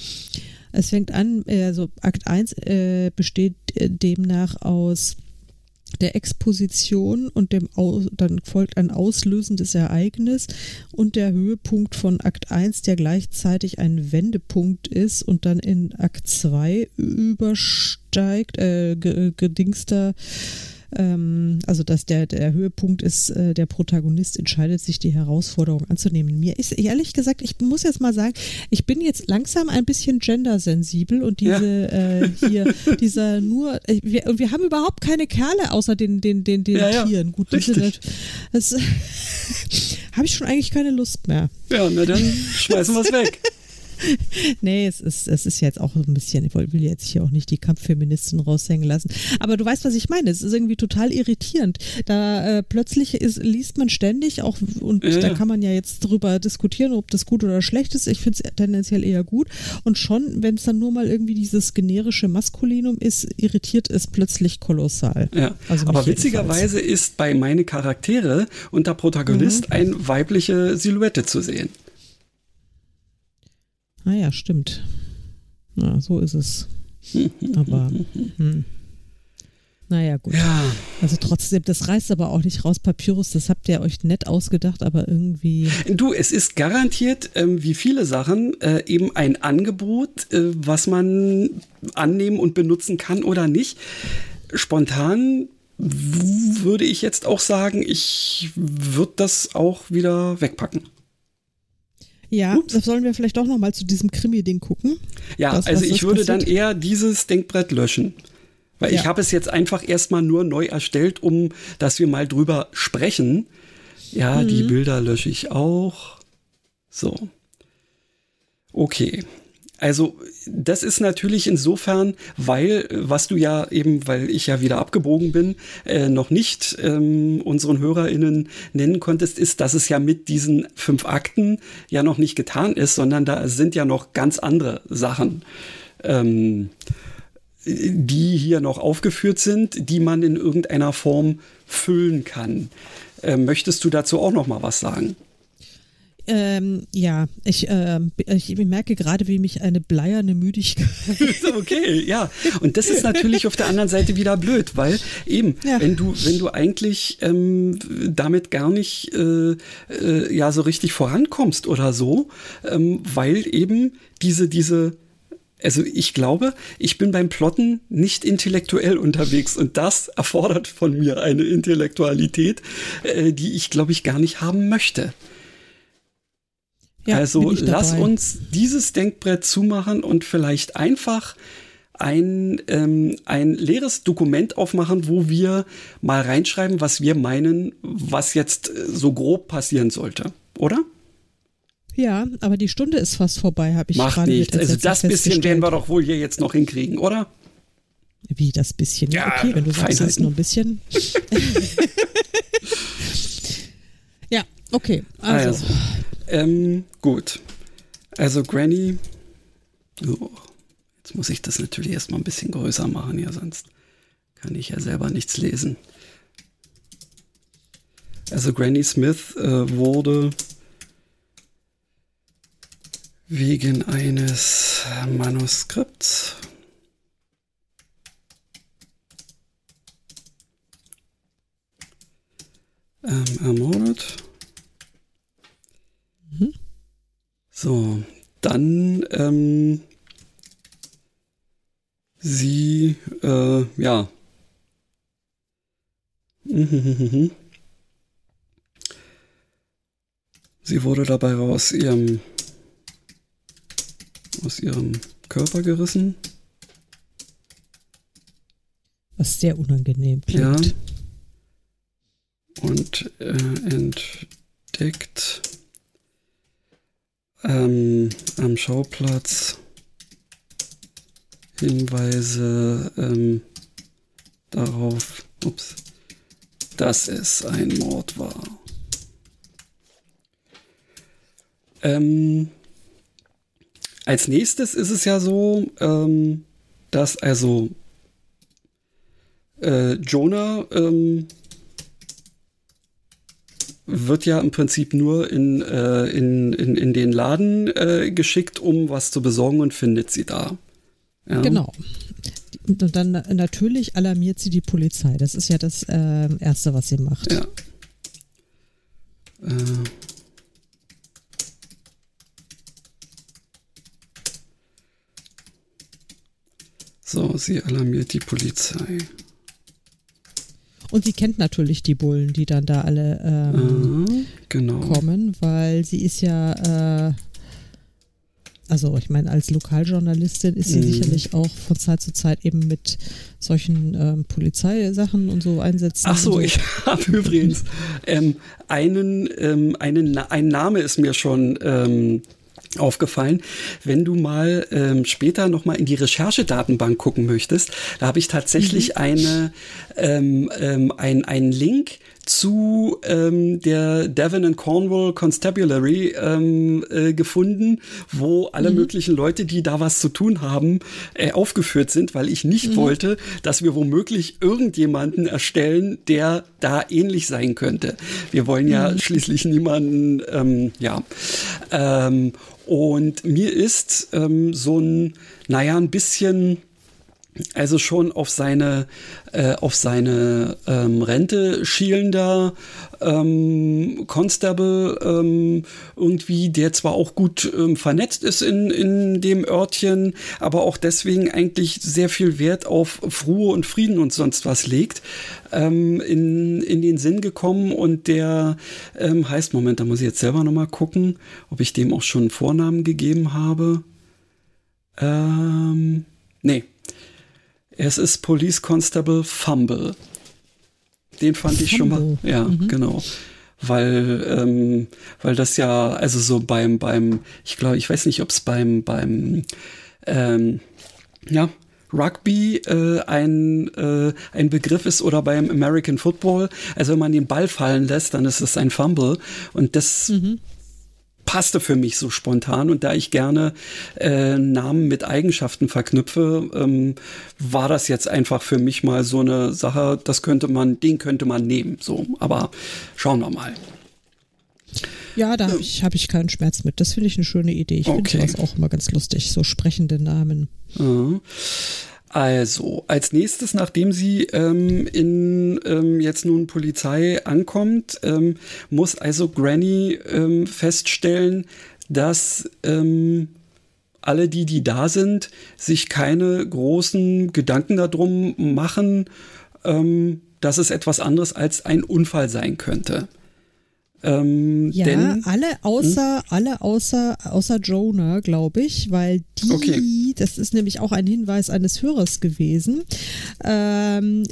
Es fängt an, also Akt 1 äh, besteht äh, demnach aus der Exposition und dem Aus, dann folgt ein auslösendes Ereignis und der Höhepunkt von Akt 1, der gleichzeitig ein Wendepunkt ist und dann in Akt 2 übersteigt, äh, gedingster ähm, also dass der, der Höhepunkt ist, äh, der Protagonist entscheidet sich, die Herausforderung anzunehmen. Mir ist ehrlich gesagt, ich muss jetzt mal sagen, ich bin jetzt langsam ein bisschen gendersensibel und diese ja. äh, hier, *laughs* dieser nur, äh, wir, wir haben überhaupt keine Kerle außer den, den, den, den ja, Tieren. Gut, das, das *laughs* habe ich schon eigentlich keine Lust mehr. Ja, na dann schmeißen wir es weg. *laughs* *laughs* nee, es ist, es ist jetzt auch ein bisschen, ich will jetzt hier auch nicht die Kampffeministin raushängen lassen. Aber du weißt, was ich meine. Es ist irgendwie total irritierend. Da äh, plötzlich ist, liest man ständig auch, und ja. da kann man ja jetzt drüber diskutieren, ob das gut oder schlecht ist. Ich finde es tendenziell eher gut. Und schon, wenn es dann nur mal irgendwie dieses generische Maskulinum ist, irritiert es plötzlich kolossal. Ja, also aber witzigerweise jedenfalls. ist bei meine Charaktere unter Protagonist mhm. eine weibliche Silhouette zu sehen. Ah ja, stimmt. Na, so ist es. *laughs* Aber, hm. naja, gut. Ja. Also trotzdem, das reißt aber auch nicht raus, Papyrus, das habt ihr euch nett ausgedacht, aber irgendwie. Du, es ist garantiert, ähm, wie viele Sachen, äh, eben ein Angebot, äh, was man annehmen und benutzen kann oder nicht. Spontan würde ich jetzt auch sagen, ich würde das auch wieder wegpacken. Ja, Ups. sollen wir vielleicht doch noch mal zu diesem Krimi-Ding gucken. Ja, das, also ich würde passiert? dann eher dieses Denkbrett löschen. Weil ja. ich habe es jetzt einfach erstmal nur neu erstellt, um dass wir mal drüber sprechen. Ja, mhm. die Bilder lösche ich auch. So. Okay. Also das ist natürlich insofern, weil, was du ja eben, weil ich ja wieder abgebogen bin, äh, noch nicht ähm, unseren HörerInnen nennen konntest, ist, dass es ja mit diesen fünf Akten ja noch nicht getan ist, sondern da sind ja noch ganz andere Sachen. Ähm, die hier noch aufgeführt sind, die man in irgendeiner Form füllen kann. Äh, möchtest du dazu auch noch mal was sagen? Ähm, ja, ich, äh, ich merke gerade, wie mich eine bleierne Müdigkeit. *laughs* okay, ja. Und das ist natürlich auf der anderen Seite wieder blöd, weil eben, ja. wenn du, wenn du eigentlich ähm, damit gar nicht äh, äh, ja so richtig vorankommst oder so, ähm, weil eben diese, diese also ich glaube, ich bin beim Plotten nicht intellektuell unterwegs und das erfordert von mir eine Intellektualität, äh, die ich glaube ich gar nicht haben möchte. Ja, also lass uns dieses Denkbrett zumachen und vielleicht einfach ein, ähm, ein leeres Dokument aufmachen, wo wir mal reinschreiben, was wir meinen, was jetzt äh, so grob passieren sollte, oder? Ja, aber die Stunde ist fast vorbei, habe ich Macht gerade nichts. Also das bisschen werden wir doch wohl hier jetzt noch hinkriegen, oder? Wie das bisschen? Ja, okay, wenn du sagst, es ist nur ein bisschen. *laughs* *laughs* ja, okay. Also. also ähm, gut. Also Granny. Oh, jetzt muss ich das natürlich erstmal ein bisschen größer machen, ja, sonst kann ich ja selber nichts lesen. Also Granny Smith äh, wurde wegen eines Manuskripts ähm, ermordet. Mhm. So, dann ähm, sie, äh, ja. *laughs* Sie wurde dabei aus ihrem aus ihrem Körper gerissen. Was sehr unangenehm klingt. Ja. Und äh, entdeckt ähm, am Schauplatz Hinweise ähm, darauf, ups, dass es ein Mord war. Ähm, als nächstes ist es ja so, ähm, dass also äh, Jonah ähm, wird ja im Prinzip nur in, äh, in, in, in den Laden äh, geschickt, um was zu besorgen und findet sie da. Ja. Genau. Und dann natürlich alarmiert sie die Polizei. Das ist ja das äh, Erste, was sie macht. Ja. Äh. So, sie alarmiert die Polizei. Und sie kennt natürlich die Bullen, die dann da alle ähm, mhm, genau. kommen, weil sie ist ja, äh, also ich meine, als Lokaljournalistin ist sie mhm. sicherlich auch von Zeit zu Zeit eben mit solchen ähm, Polizeisachen und so einsetzen. Ach so, so. ich *laughs* habe übrigens ähm, einen, ähm, einen, ein Name ist mir schon ähm, aufgefallen. Wenn du mal ähm, später noch mal in die Recherchedatenbank gucken möchtest, da habe ich tatsächlich mhm. eine ähm, ähm, ein, einen Link zu ähm, der Devon and Cornwall Constabulary ähm, äh, gefunden, wo alle mhm. möglichen Leute, die da was zu tun haben, äh, aufgeführt sind, weil ich nicht mhm. wollte, dass wir womöglich irgendjemanden erstellen, der da ähnlich sein könnte. Wir wollen ja mhm. schließlich niemanden, ähm, ja. Ähm, und mir ist ähm, so ein, naja, ein bisschen also schon auf seine äh, auf seine ähm, Rente schielender ähm, Constable ähm, irgendwie, der zwar auch gut ähm, vernetzt ist in, in dem Örtchen, aber auch deswegen eigentlich sehr viel Wert auf Ruhe und Frieden und sonst was legt, ähm, in, in den Sinn gekommen und der ähm, heißt, Moment, da muss ich jetzt selber nochmal gucken, ob ich dem auch schon einen Vornamen gegeben habe. Ähm, nee, es ist Police Constable Fumble. Den fand ich schon mal. Ja, mhm. genau. Weil, ähm, weil das ja, also so beim, beim, ich glaube, ich weiß nicht, ob es beim, beim, ähm, ja, Rugby äh, ein, äh, ein Begriff ist oder beim American Football. Also wenn man den Ball fallen lässt, dann ist es ein Fumble. Und das mhm passte für mich so spontan und da ich gerne äh, Namen mit Eigenschaften verknüpfe, ähm, war das jetzt einfach für mich mal so eine Sache, das könnte man, den könnte man nehmen. So, aber schauen wir mal. Ja, da habe ich, hab ich keinen Schmerz mit. Das finde ich eine schöne Idee. Ich okay. finde das auch immer ganz lustig, so sprechende Namen. Mhm. Also, als nächstes, nachdem sie ähm, in ähm, jetzt nun Polizei ankommt, ähm, muss also Granny ähm, feststellen, dass ähm, alle die, die da sind, sich keine großen Gedanken darum machen, ähm, dass es etwas anderes als ein Unfall sein könnte. Ähm, ja, denn, alle außer, hm? alle außer, außer Jonah, glaube ich, weil die, okay. das ist nämlich auch ein Hinweis eines Hörers gewesen, ähm,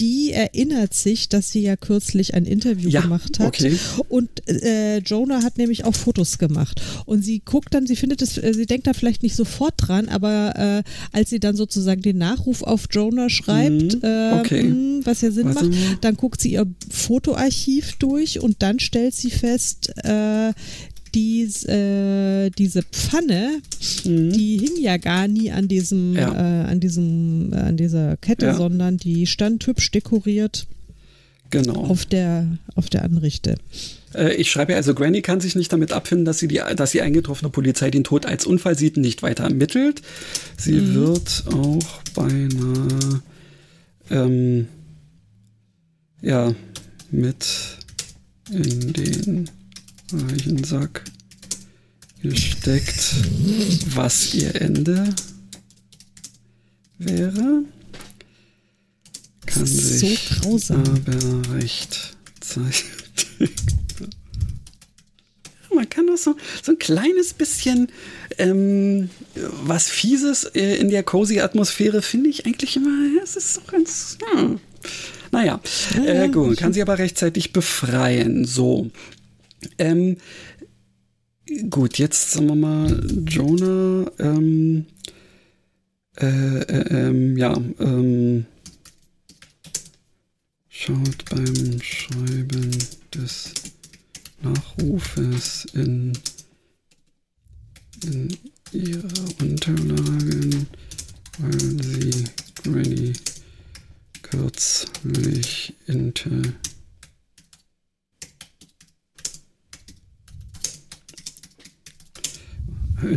die erinnert sich, dass sie ja kürzlich ein Interview ja, gemacht hat. Okay. Und äh, Jonah hat nämlich auch Fotos gemacht. Und sie guckt dann, sie findet es, äh, sie denkt da vielleicht nicht sofort dran, aber äh, als sie dann sozusagen den Nachruf auf Jonah schreibt, mhm, okay. äh, was ja Sinn also, macht, dann guckt sie ihr Fotoarchiv durch und dann stellt sie fest, äh, dies, äh, diese Pfanne, mhm. die hing ja gar nie an diesem, ja. äh, an diesem, äh, an dieser Kette, ja. sondern die stand hübsch dekoriert. Genau. Auf der, auf der Anrichte. Äh, ich schreibe ja also, Granny kann sich nicht damit abfinden, dass sie die, dass die eingetroffene Polizei den Tod als Unfall sieht und nicht weiter ermittelt. Sie mhm. wird auch beinahe, ähm, ja, mit in den Reichensack gesteckt, was ihr Ende wäre. Kann sich so grausam. aber recht zeigen. Man kann doch so, so ein kleines bisschen ähm, was Fieses äh, in der cozy Atmosphäre finde ich eigentlich immer, es ist so ganz. Hm. Naja, äh, gut, kann sie aber rechtzeitig befreien. So, ähm, gut, jetzt sagen wir mal, Jonah, ähm, äh, äh, ähm, ja, ähm, schaut beim Schreiben des Nachrufes in, in ihre Unterlagen, weil sie Granny kürzlich inter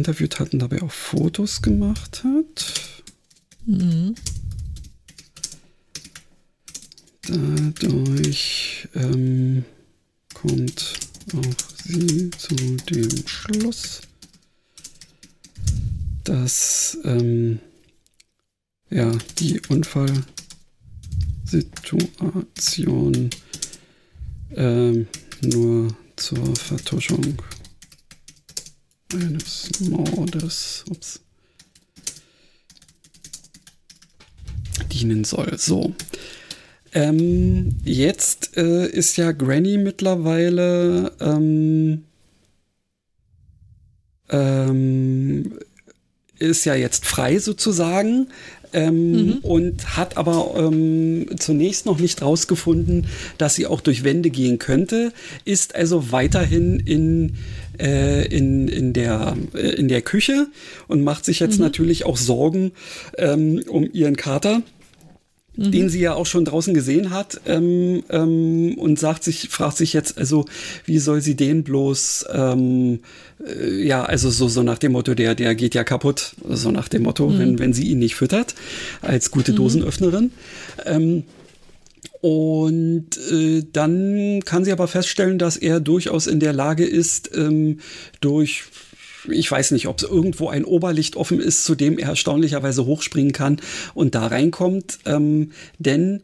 interviewt hat und dabei auch Fotos gemacht hat. Mhm. Dadurch ähm, kommt auch sie zu dem Schluss, dass ähm, ja, die Unfallsituation ähm, nur zur Vertuschung Mordes ups, dienen soll. So. Ähm, jetzt äh, ist ja Granny mittlerweile ähm, ähm, ist ja jetzt frei sozusagen ähm, mhm. und hat aber ähm, zunächst noch nicht rausgefunden, dass sie auch durch Wände gehen könnte, ist also weiterhin in äh, in, in, der, äh, in der Küche und macht sich jetzt mhm. natürlich auch Sorgen ähm, um ihren Kater. Mhm. den sie ja auch schon draußen gesehen hat ähm, ähm, und sagt sich, fragt sich jetzt, also wie soll sie den bloß, ähm, äh, ja, also so, so nach dem Motto, der, der geht ja kaputt, so nach dem Motto, mhm. wenn, wenn sie ihn nicht füttert, als gute mhm. Dosenöffnerin. Ähm, und äh, dann kann sie aber feststellen, dass er durchaus in der Lage ist, ähm, durch ich weiß nicht, ob es irgendwo ein Oberlicht offen ist, zu dem er erstaunlicherweise hochspringen kann und da reinkommt. Ähm, denn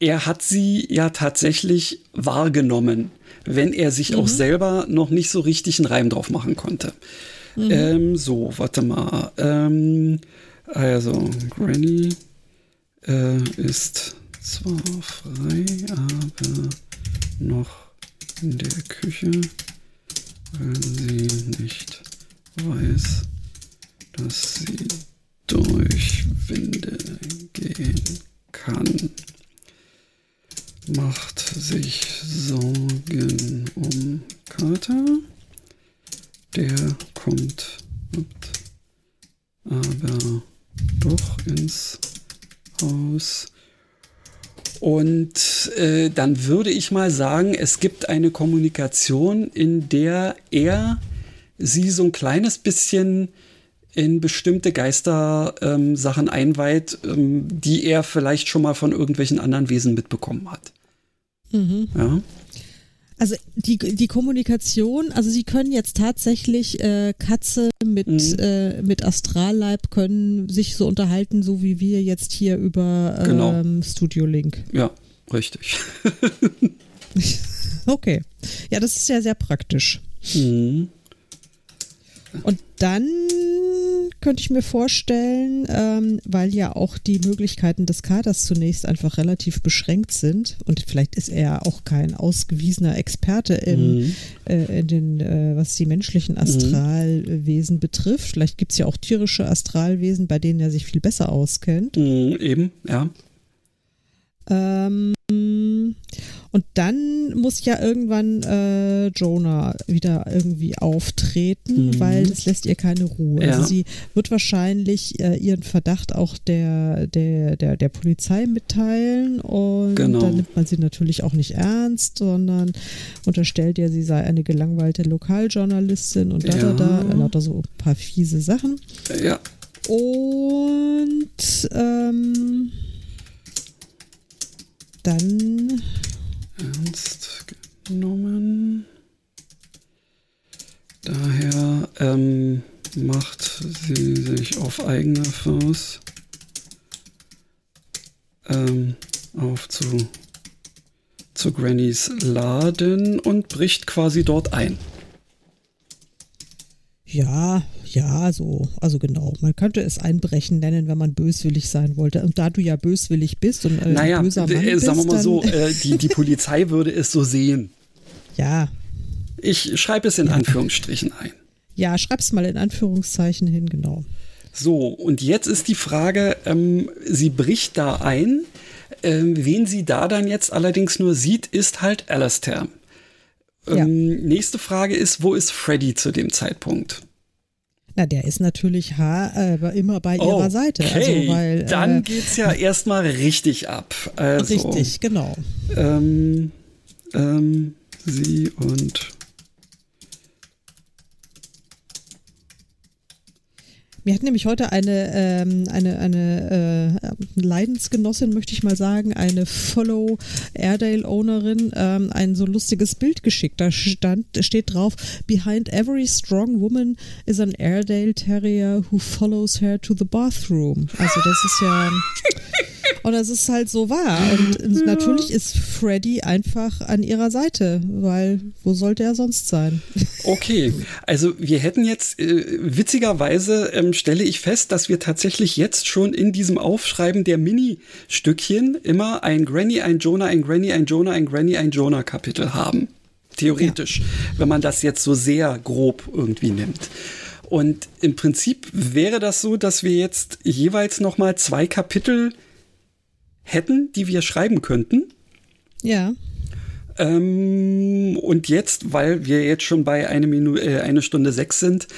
er hat sie ja tatsächlich wahrgenommen, wenn er sich mhm. auch selber noch nicht so richtig einen Reim drauf machen konnte. Mhm. Ähm, so, warte mal. Ähm, also, Granny äh, ist zwar frei, aber noch in der Küche, weil sie nicht weiß, dass sie durch Winde gehen kann. Macht sich Sorgen um Carter. Der kommt aber doch ins Haus und äh, dann würde ich mal sagen, es gibt eine Kommunikation, in der er sie so ein kleines bisschen in bestimmte Geister-Sachen ähm, einweiht, ähm, die er vielleicht schon mal von irgendwelchen anderen Wesen mitbekommen hat. Mhm. Ja. Also die, die Kommunikation, also sie können jetzt tatsächlich äh, Katze mit, mhm. äh, mit Astralleib können sich so unterhalten, so wie wir jetzt hier über ähm, genau. Studio Link. Ja, richtig. *laughs* okay. Ja, das ist ja sehr praktisch. Mhm. Und dann könnte ich mir vorstellen, ähm, weil ja auch die Möglichkeiten des Kaders zunächst einfach relativ beschränkt sind. Und vielleicht ist er auch kein ausgewiesener Experte im, mhm. äh, in den, äh, was die menschlichen mhm. Astralwesen mhm. betrifft. Vielleicht gibt es ja auch tierische Astralwesen, bei denen er sich viel besser auskennt. Mhm, eben, ja. Ähm, und dann muss ja irgendwann äh, Jonah wieder irgendwie auftreten, mhm. weil das lässt ihr keine Ruhe. Also ja. Also sie wird wahrscheinlich äh, ihren Verdacht auch der, der, der, der Polizei mitteilen und genau. dann nimmt man sie natürlich auch nicht ernst, sondern unterstellt ihr, sie sei eine gelangweilte Lokaljournalistin und da, ja. da, da, lauter so ein paar fiese Sachen. Ja. Und ähm, dann ernst genommen. Daher ähm, macht sie sich auf eigene Faust ähm, auf zu, zu Grannys Laden und bricht quasi dort ein. Ja, ja, so, also genau. Man könnte es Einbrechen nennen, wenn man böswillig sein wollte. Und da du ja böswillig bist und äh, naja, böser Mann äh, bist, sagen wir mal so, äh, die, die Polizei würde es so sehen. Ja. Ich schreibe es in ja. Anführungsstrichen ein. Ja, schreib's mal in Anführungszeichen hin, genau. So, und jetzt ist die Frage, ähm, sie bricht da ein. Ähm, wen sie da dann jetzt allerdings nur sieht, ist halt Alastair. Ähm, ja. Nächste Frage ist, wo ist Freddy zu dem Zeitpunkt? Na, der ist natürlich ha äh, immer bei ihrer okay. Seite. Also, weil, Dann äh, geht's ja erstmal richtig ab. Also, richtig, genau. Ähm, ähm, sie und Mir hat nämlich heute eine, ähm, eine, eine äh, Leidensgenossin, möchte ich mal sagen, eine Follow Airedale-Ownerin, ähm, ein so lustiges Bild geschickt. Da stand, steht drauf, Behind every strong woman is an Airedale Terrier who follows her to the bathroom. Also das ist ja... *laughs* Und das ist halt so wahr. Und ja. natürlich ist Freddy einfach an ihrer Seite, weil wo sollte er sonst sein? Okay, also wir hätten jetzt äh, witzigerweise ähm, stelle ich fest, dass wir tatsächlich jetzt schon in diesem Aufschreiben der Mini-Stückchen immer ein Granny, ein Jonah, ein Granny, ein Jonah, ein Granny, ein Jonah Kapitel haben. Theoretisch, ja. wenn man das jetzt so sehr grob irgendwie nimmt. Und im Prinzip wäre das so, dass wir jetzt jeweils noch mal zwei Kapitel hätten, die wir schreiben könnten. Ja. Ähm, und jetzt, weil wir jetzt schon bei eine, Minute, äh, eine Stunde sechs sind,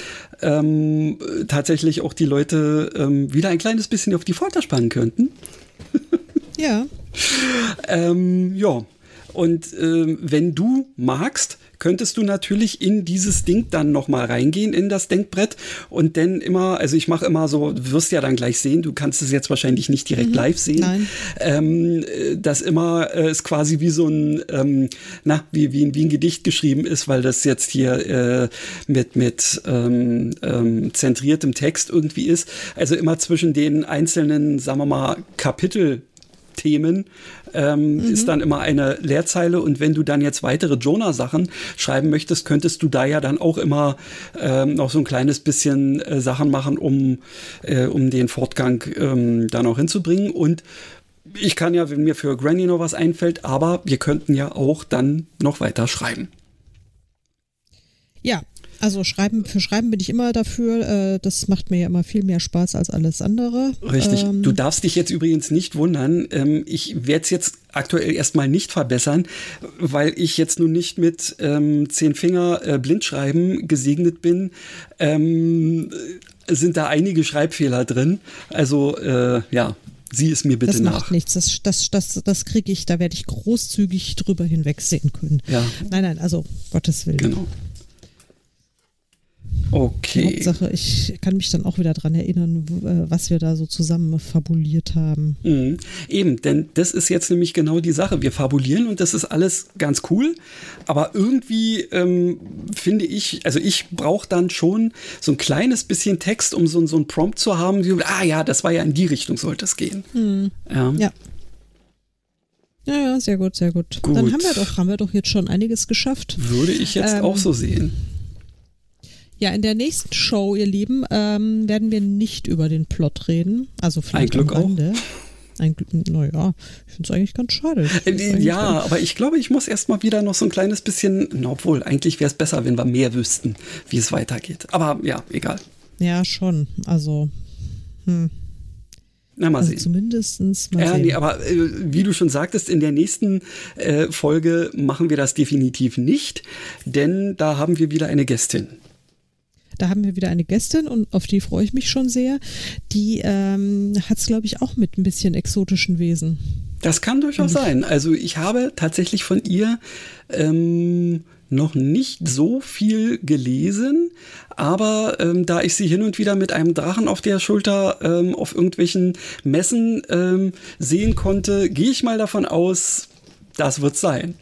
ähm, tatsächlich auch die Leute ähm, wieder ein kleines bisschen auf die Folter spannen könnten. ja. *laughs* ähm, ja. Und äh, wenn du magst, könntest du natürlich in dieses Ding dann nochmal reingehen, in das Denkbrett und dann immer, also ich mache immer so, du wirst ja dann gleich sehen, du kannst es jetzt wahrscheinlich nicht direkt mhm. live sehen. Ähm, das immer äh, ist quasi wie so ein, ähm, na, wie, wie, wie ein Gedicht geschrieben ist, weil das jetzt hier äh, mit, mit ähm, ähm, zentriertem Text irgendwie ist. Also immer zwischen den einzelnen, sagen wir mal, Kapitel Themen ähm, mhm. ist dann immer eine Leerzeile und wenn du dann jetzt weitere Jonah-Sachen schreiben möchtest, könntest du da ja dann auch immer ähm, noch so ein kleines bisschen äh, Sachen machen, um, äh, um den Fortgang ähm, da noch hinzubringen und ich kann ja, wenn mir für Granny noch was einfällt, aber wir könnten ja auch dann noch weiter schreiben. Ja, also schreiben, für Schreiben bin ich immer dafür. Äh, das macht mir ja immer viel mehr Spaß als alles andere. Richtig. Ähm, du darfst dich jetzt übrigens nicht wundern. Ähm, ich werde es jetzt aktuell erstmal nicht verbessern, weil ich jetzt nun nicht mit ähm, zehn Finger äh, Blindschreiben gesegnet bin. Ähm, sind da einige Schreibfehler drin. Also äh, ja, sieh es mir bitte das nach. Das macht nichts, das, das, das, das kriege ich, da werde ich großzügig drüber hinwegsehen können. Ja. Nein, nein, also Gottes Willen. Genau. Okay. Hauptsache, ich kann mich dann auch wieder daran erinnern, äh, was wir da so zusammen fabuliert haben. Mhm. Eben, denn das ist jetzt nämlich genau die Sache. Wir fabulieren und das ist alles ganz cool, aber irgendwie ähm, finde ich, also ich brauche dann schon so ein kleines bisschen Text, um so, so ein Prompt zu haben, wie, ah ja, das war ja in die Richtung sollte es gehen. Mhm. Ja. ja. Ja, ja, sehr gut, sehr gut. gut. Dann haben wir doch, haben wir doch jetzt schon einiges geschafft. Würde ich jetzt ähm, auch so sehen. Ja, in der nächsten Show, ihr Lieben, ähm, werden wir nicht über den Plot reden. Also vielleicht Ein Glück am Ende. Auch. Ein Glück, naja, ich finde es eigentlich ganz schade. Äh, ja, aber ich glaube, ich muss erstmal wieder noch so ein kleines bisschen, na, obwohl, eigentlich wäre es besser, wenn wir mehr wüssten, wie es weitergeht. Aber ja, egal. Ja, schon. Also, hm. Na, mal also sehen. Zumindestens mal ja, sehen. nee, aber äh, wie du schon sagtest, in der nächsten äh, Folge machen wir das definitiv nicht, denn da haben wir wieder eine Gästin. Da haben wir wieder eine Gästin und auf die freue ich mich schon sehr. Die ähm, hat es, glaube ich, auch mit ein bisschen exotischen Wesen. Das kann durchaus sein. Also ich habe tatsächlich von ihr ähm, noch nicht so viel gelesen, aber ähm, da ich sie hin und wieder mit einem Drachen auf der Schulter ähm, auf irgendwelchen Messen ähm, sehen konnte, gehe ich mal davon aus, das wird sein.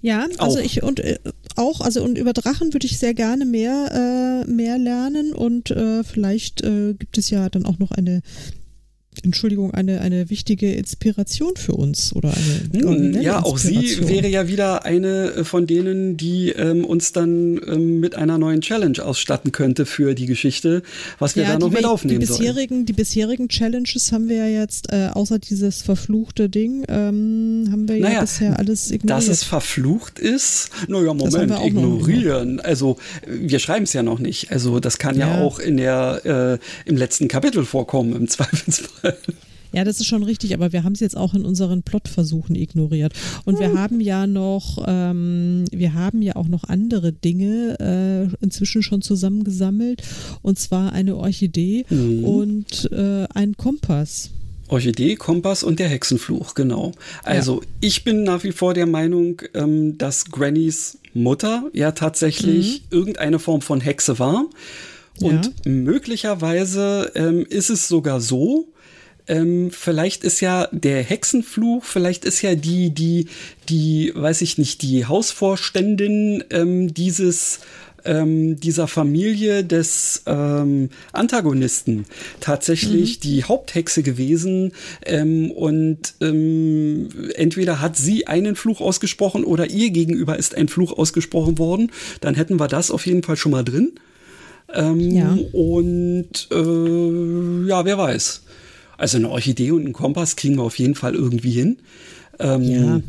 Ja, also auch. ich und äh, auch, also und über Drachen würde ich sehr gerne mehr, äh, mehr lernen und äh, vielleicht äh, gibt es ja dann auch noch eine Entschuldigung, eine, eine wichtige Inspiration für uns oder eine. Hm, ja, auch sie wäre ja wieder eine äh, von denen, die ähm, uns dann ähm, mit einer neuen Challenge ausstatten könnte für die Geschichte, was wir ja, da noch mit aufnehmen die bisherigen, sollen. Die bisherigen Challenges haben wir ja jetzt, äh, außer dieses verfluchte Ding, ähm, haben wir naja, ja bisher alles ignoriert. Dass es verflucht ist, naja, Moment, ignorieren. Also, wir schreiben es ja noch nicht. Also, das kann ja, ja auch in der, äh, im letzten Kapitel vorkommen, im *laughs* Zweifelsfall. *laughs* Ja, das ist schon richtig, aber wir haben es jetzt auch in unseren Plotversuchen ignoriert. Und wir hm. haben ja noch, ähm, wir haben ja auch noch andere Dinge äh, inzwischen schon zusammengesammelt. Und zwar eine Orchidee mhm. und äh, ein Kompass. Orchidee, Kompass und der Hexenfluch, genau. Also ja. ich bin nach wie vor der Meinung, ähm, dass Grannys Mutter ja tatsächlich mhm. irgendeine Form von Hexe war. Und ja. möglicherweise ähm, ist es sogar so, ähm, vielleicht ist ja der Hexenfluch, vielleicht ist ja die, die, die, weiß ich nicht, die Hausvorständin ähm, dieses ähm, dieser Familie des ähm, Antagonisten tatsächlich mhm. die Haupthexe gewesen ähm, und ähm, entweder hat sie einen Fluch ausgesprochen oder ihr gegenüber ist ein Fluch ausgesprochen worden, dann hätten wir das auf jeden Fall schon mal drin. Ähm, ja. Und äh, ja, wer weiß. Also eine Orchidee und einen Kompass kriegen wir auf jeden Fall irgendwie hin. Ähm, ja.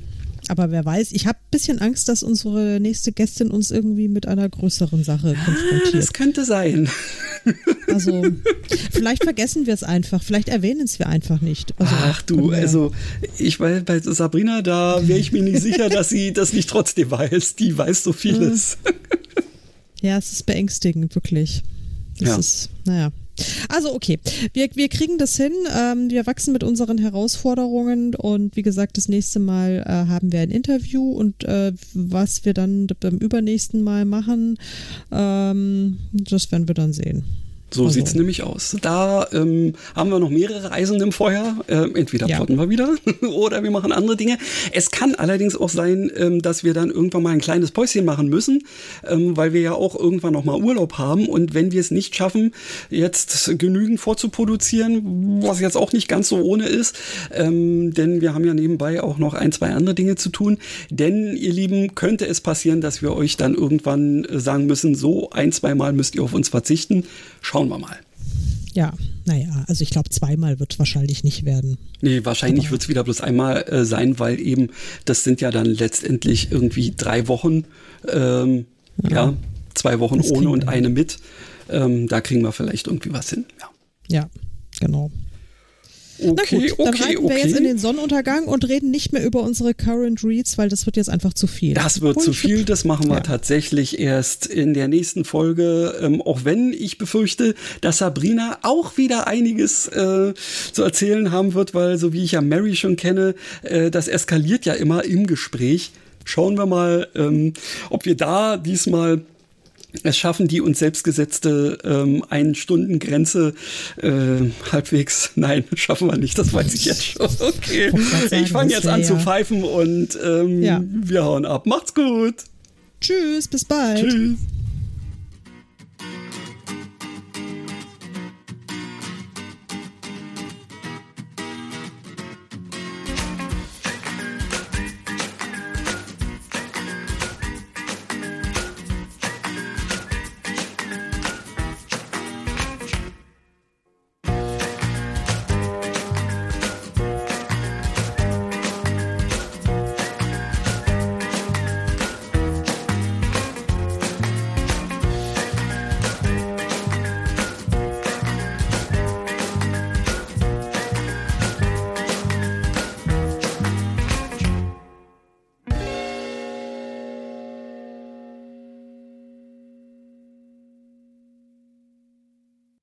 Aber wer weiß, ich habe ein bisschen Angst, dass unsere nächste Gästin uns irgendwie mit einer größeren Sache ah, konfrontiert. Das könnte sein. Also, *laughs* vielleicht vergessen wir es einfach, vielleicht erwähnen es wir einfach nicht. Also, Ach du, also ich weiß, bei Sabrina, da wäre ich mir nicht sicher, dass sie das nicht trotzdem weiß. Die weiß so vieles. Ja, es ist beängstigend, wirklich. Es ja. ist, naja. Also okay, wir, wir kriegen das hin. Ähm, wir wachsen mit unseren Herausforderungen und wie gesagt, das nächste Mal äh, haben wir ein Interview und äh, was wir dann beim übernächsten Mal machen, ähm, das werden wir dann sehen. So also. es nämlich aus. Da ähm, haben wir noch mehrere Eisen im Feuer. Ähm, entweder ja. plotten wir wieder *laughs* oder wir machen andere Dinge. Es kann allerdings auch sein, ähm, dass wir dann irgendwann mal ein kleines Päuschen machen müssen, ähm, weil wir ja auch irgendwann noch mal Urlaub haben. Und wenn wir es nicht schaffen, jetzt genügend vorzuproduzieren, was jetzt auch nicht ganz so ohne ist, ähm, denn wir haben ja nebenbei auch noch ein, zwei andere Dinge zu tun. Denn, ihr Lieben, könnte es passieren, dass wir euch dann irgendwann äh, sagen müssen, so ein, zwei Mal müsst ihr auf uns verzichten. Schauen Schauen wir mal. Ja, naja, also ich glaube, zweimal wird es wahrscheinlich nicht werden. Nee, wahrscheinlich wird es wieder bloß einmal äh, sein, weil eben, das sind ja dann letztendlich irgendwie drei Wochen, ähm, ja. ja. zwei Wochen das ohne und eine mit. Ähm, da kriegen wir vielleicht irgendwie was hin. Ja, ja genau. Okay, gut, dann okay, reiten okay. wir jetzt in den Sonnenuntergang und reden nicht mehr über unsere Current Reads, weil das wird jetzt einfach zu viel. Das wird zu viel, das machen wir ja. tatsächlich erst in der nächsten Folge, ähm, auch wenn ich befürchte, dass Sabrina auch wieder einiges äh, zu erzählen haben wird, weil so wie ich ja Mary schon kenne, äh, das eskaliert ja immer im Gespräch. Schauen wir mal, ähm, ob wir da diesmal es schaffen, die uns selbst gesetzte ähm, Ein-Stunden-Grenze äh, halbwegs. *laughs* Nein, *laughs* schaffen wir nicht, das weiß ich jetzt schon. Okay, ich fange jetzt an zu pfeifen und ähm, ja. wir hauen ab. Macht's gut. Tschüss, bis bald. Tschüss.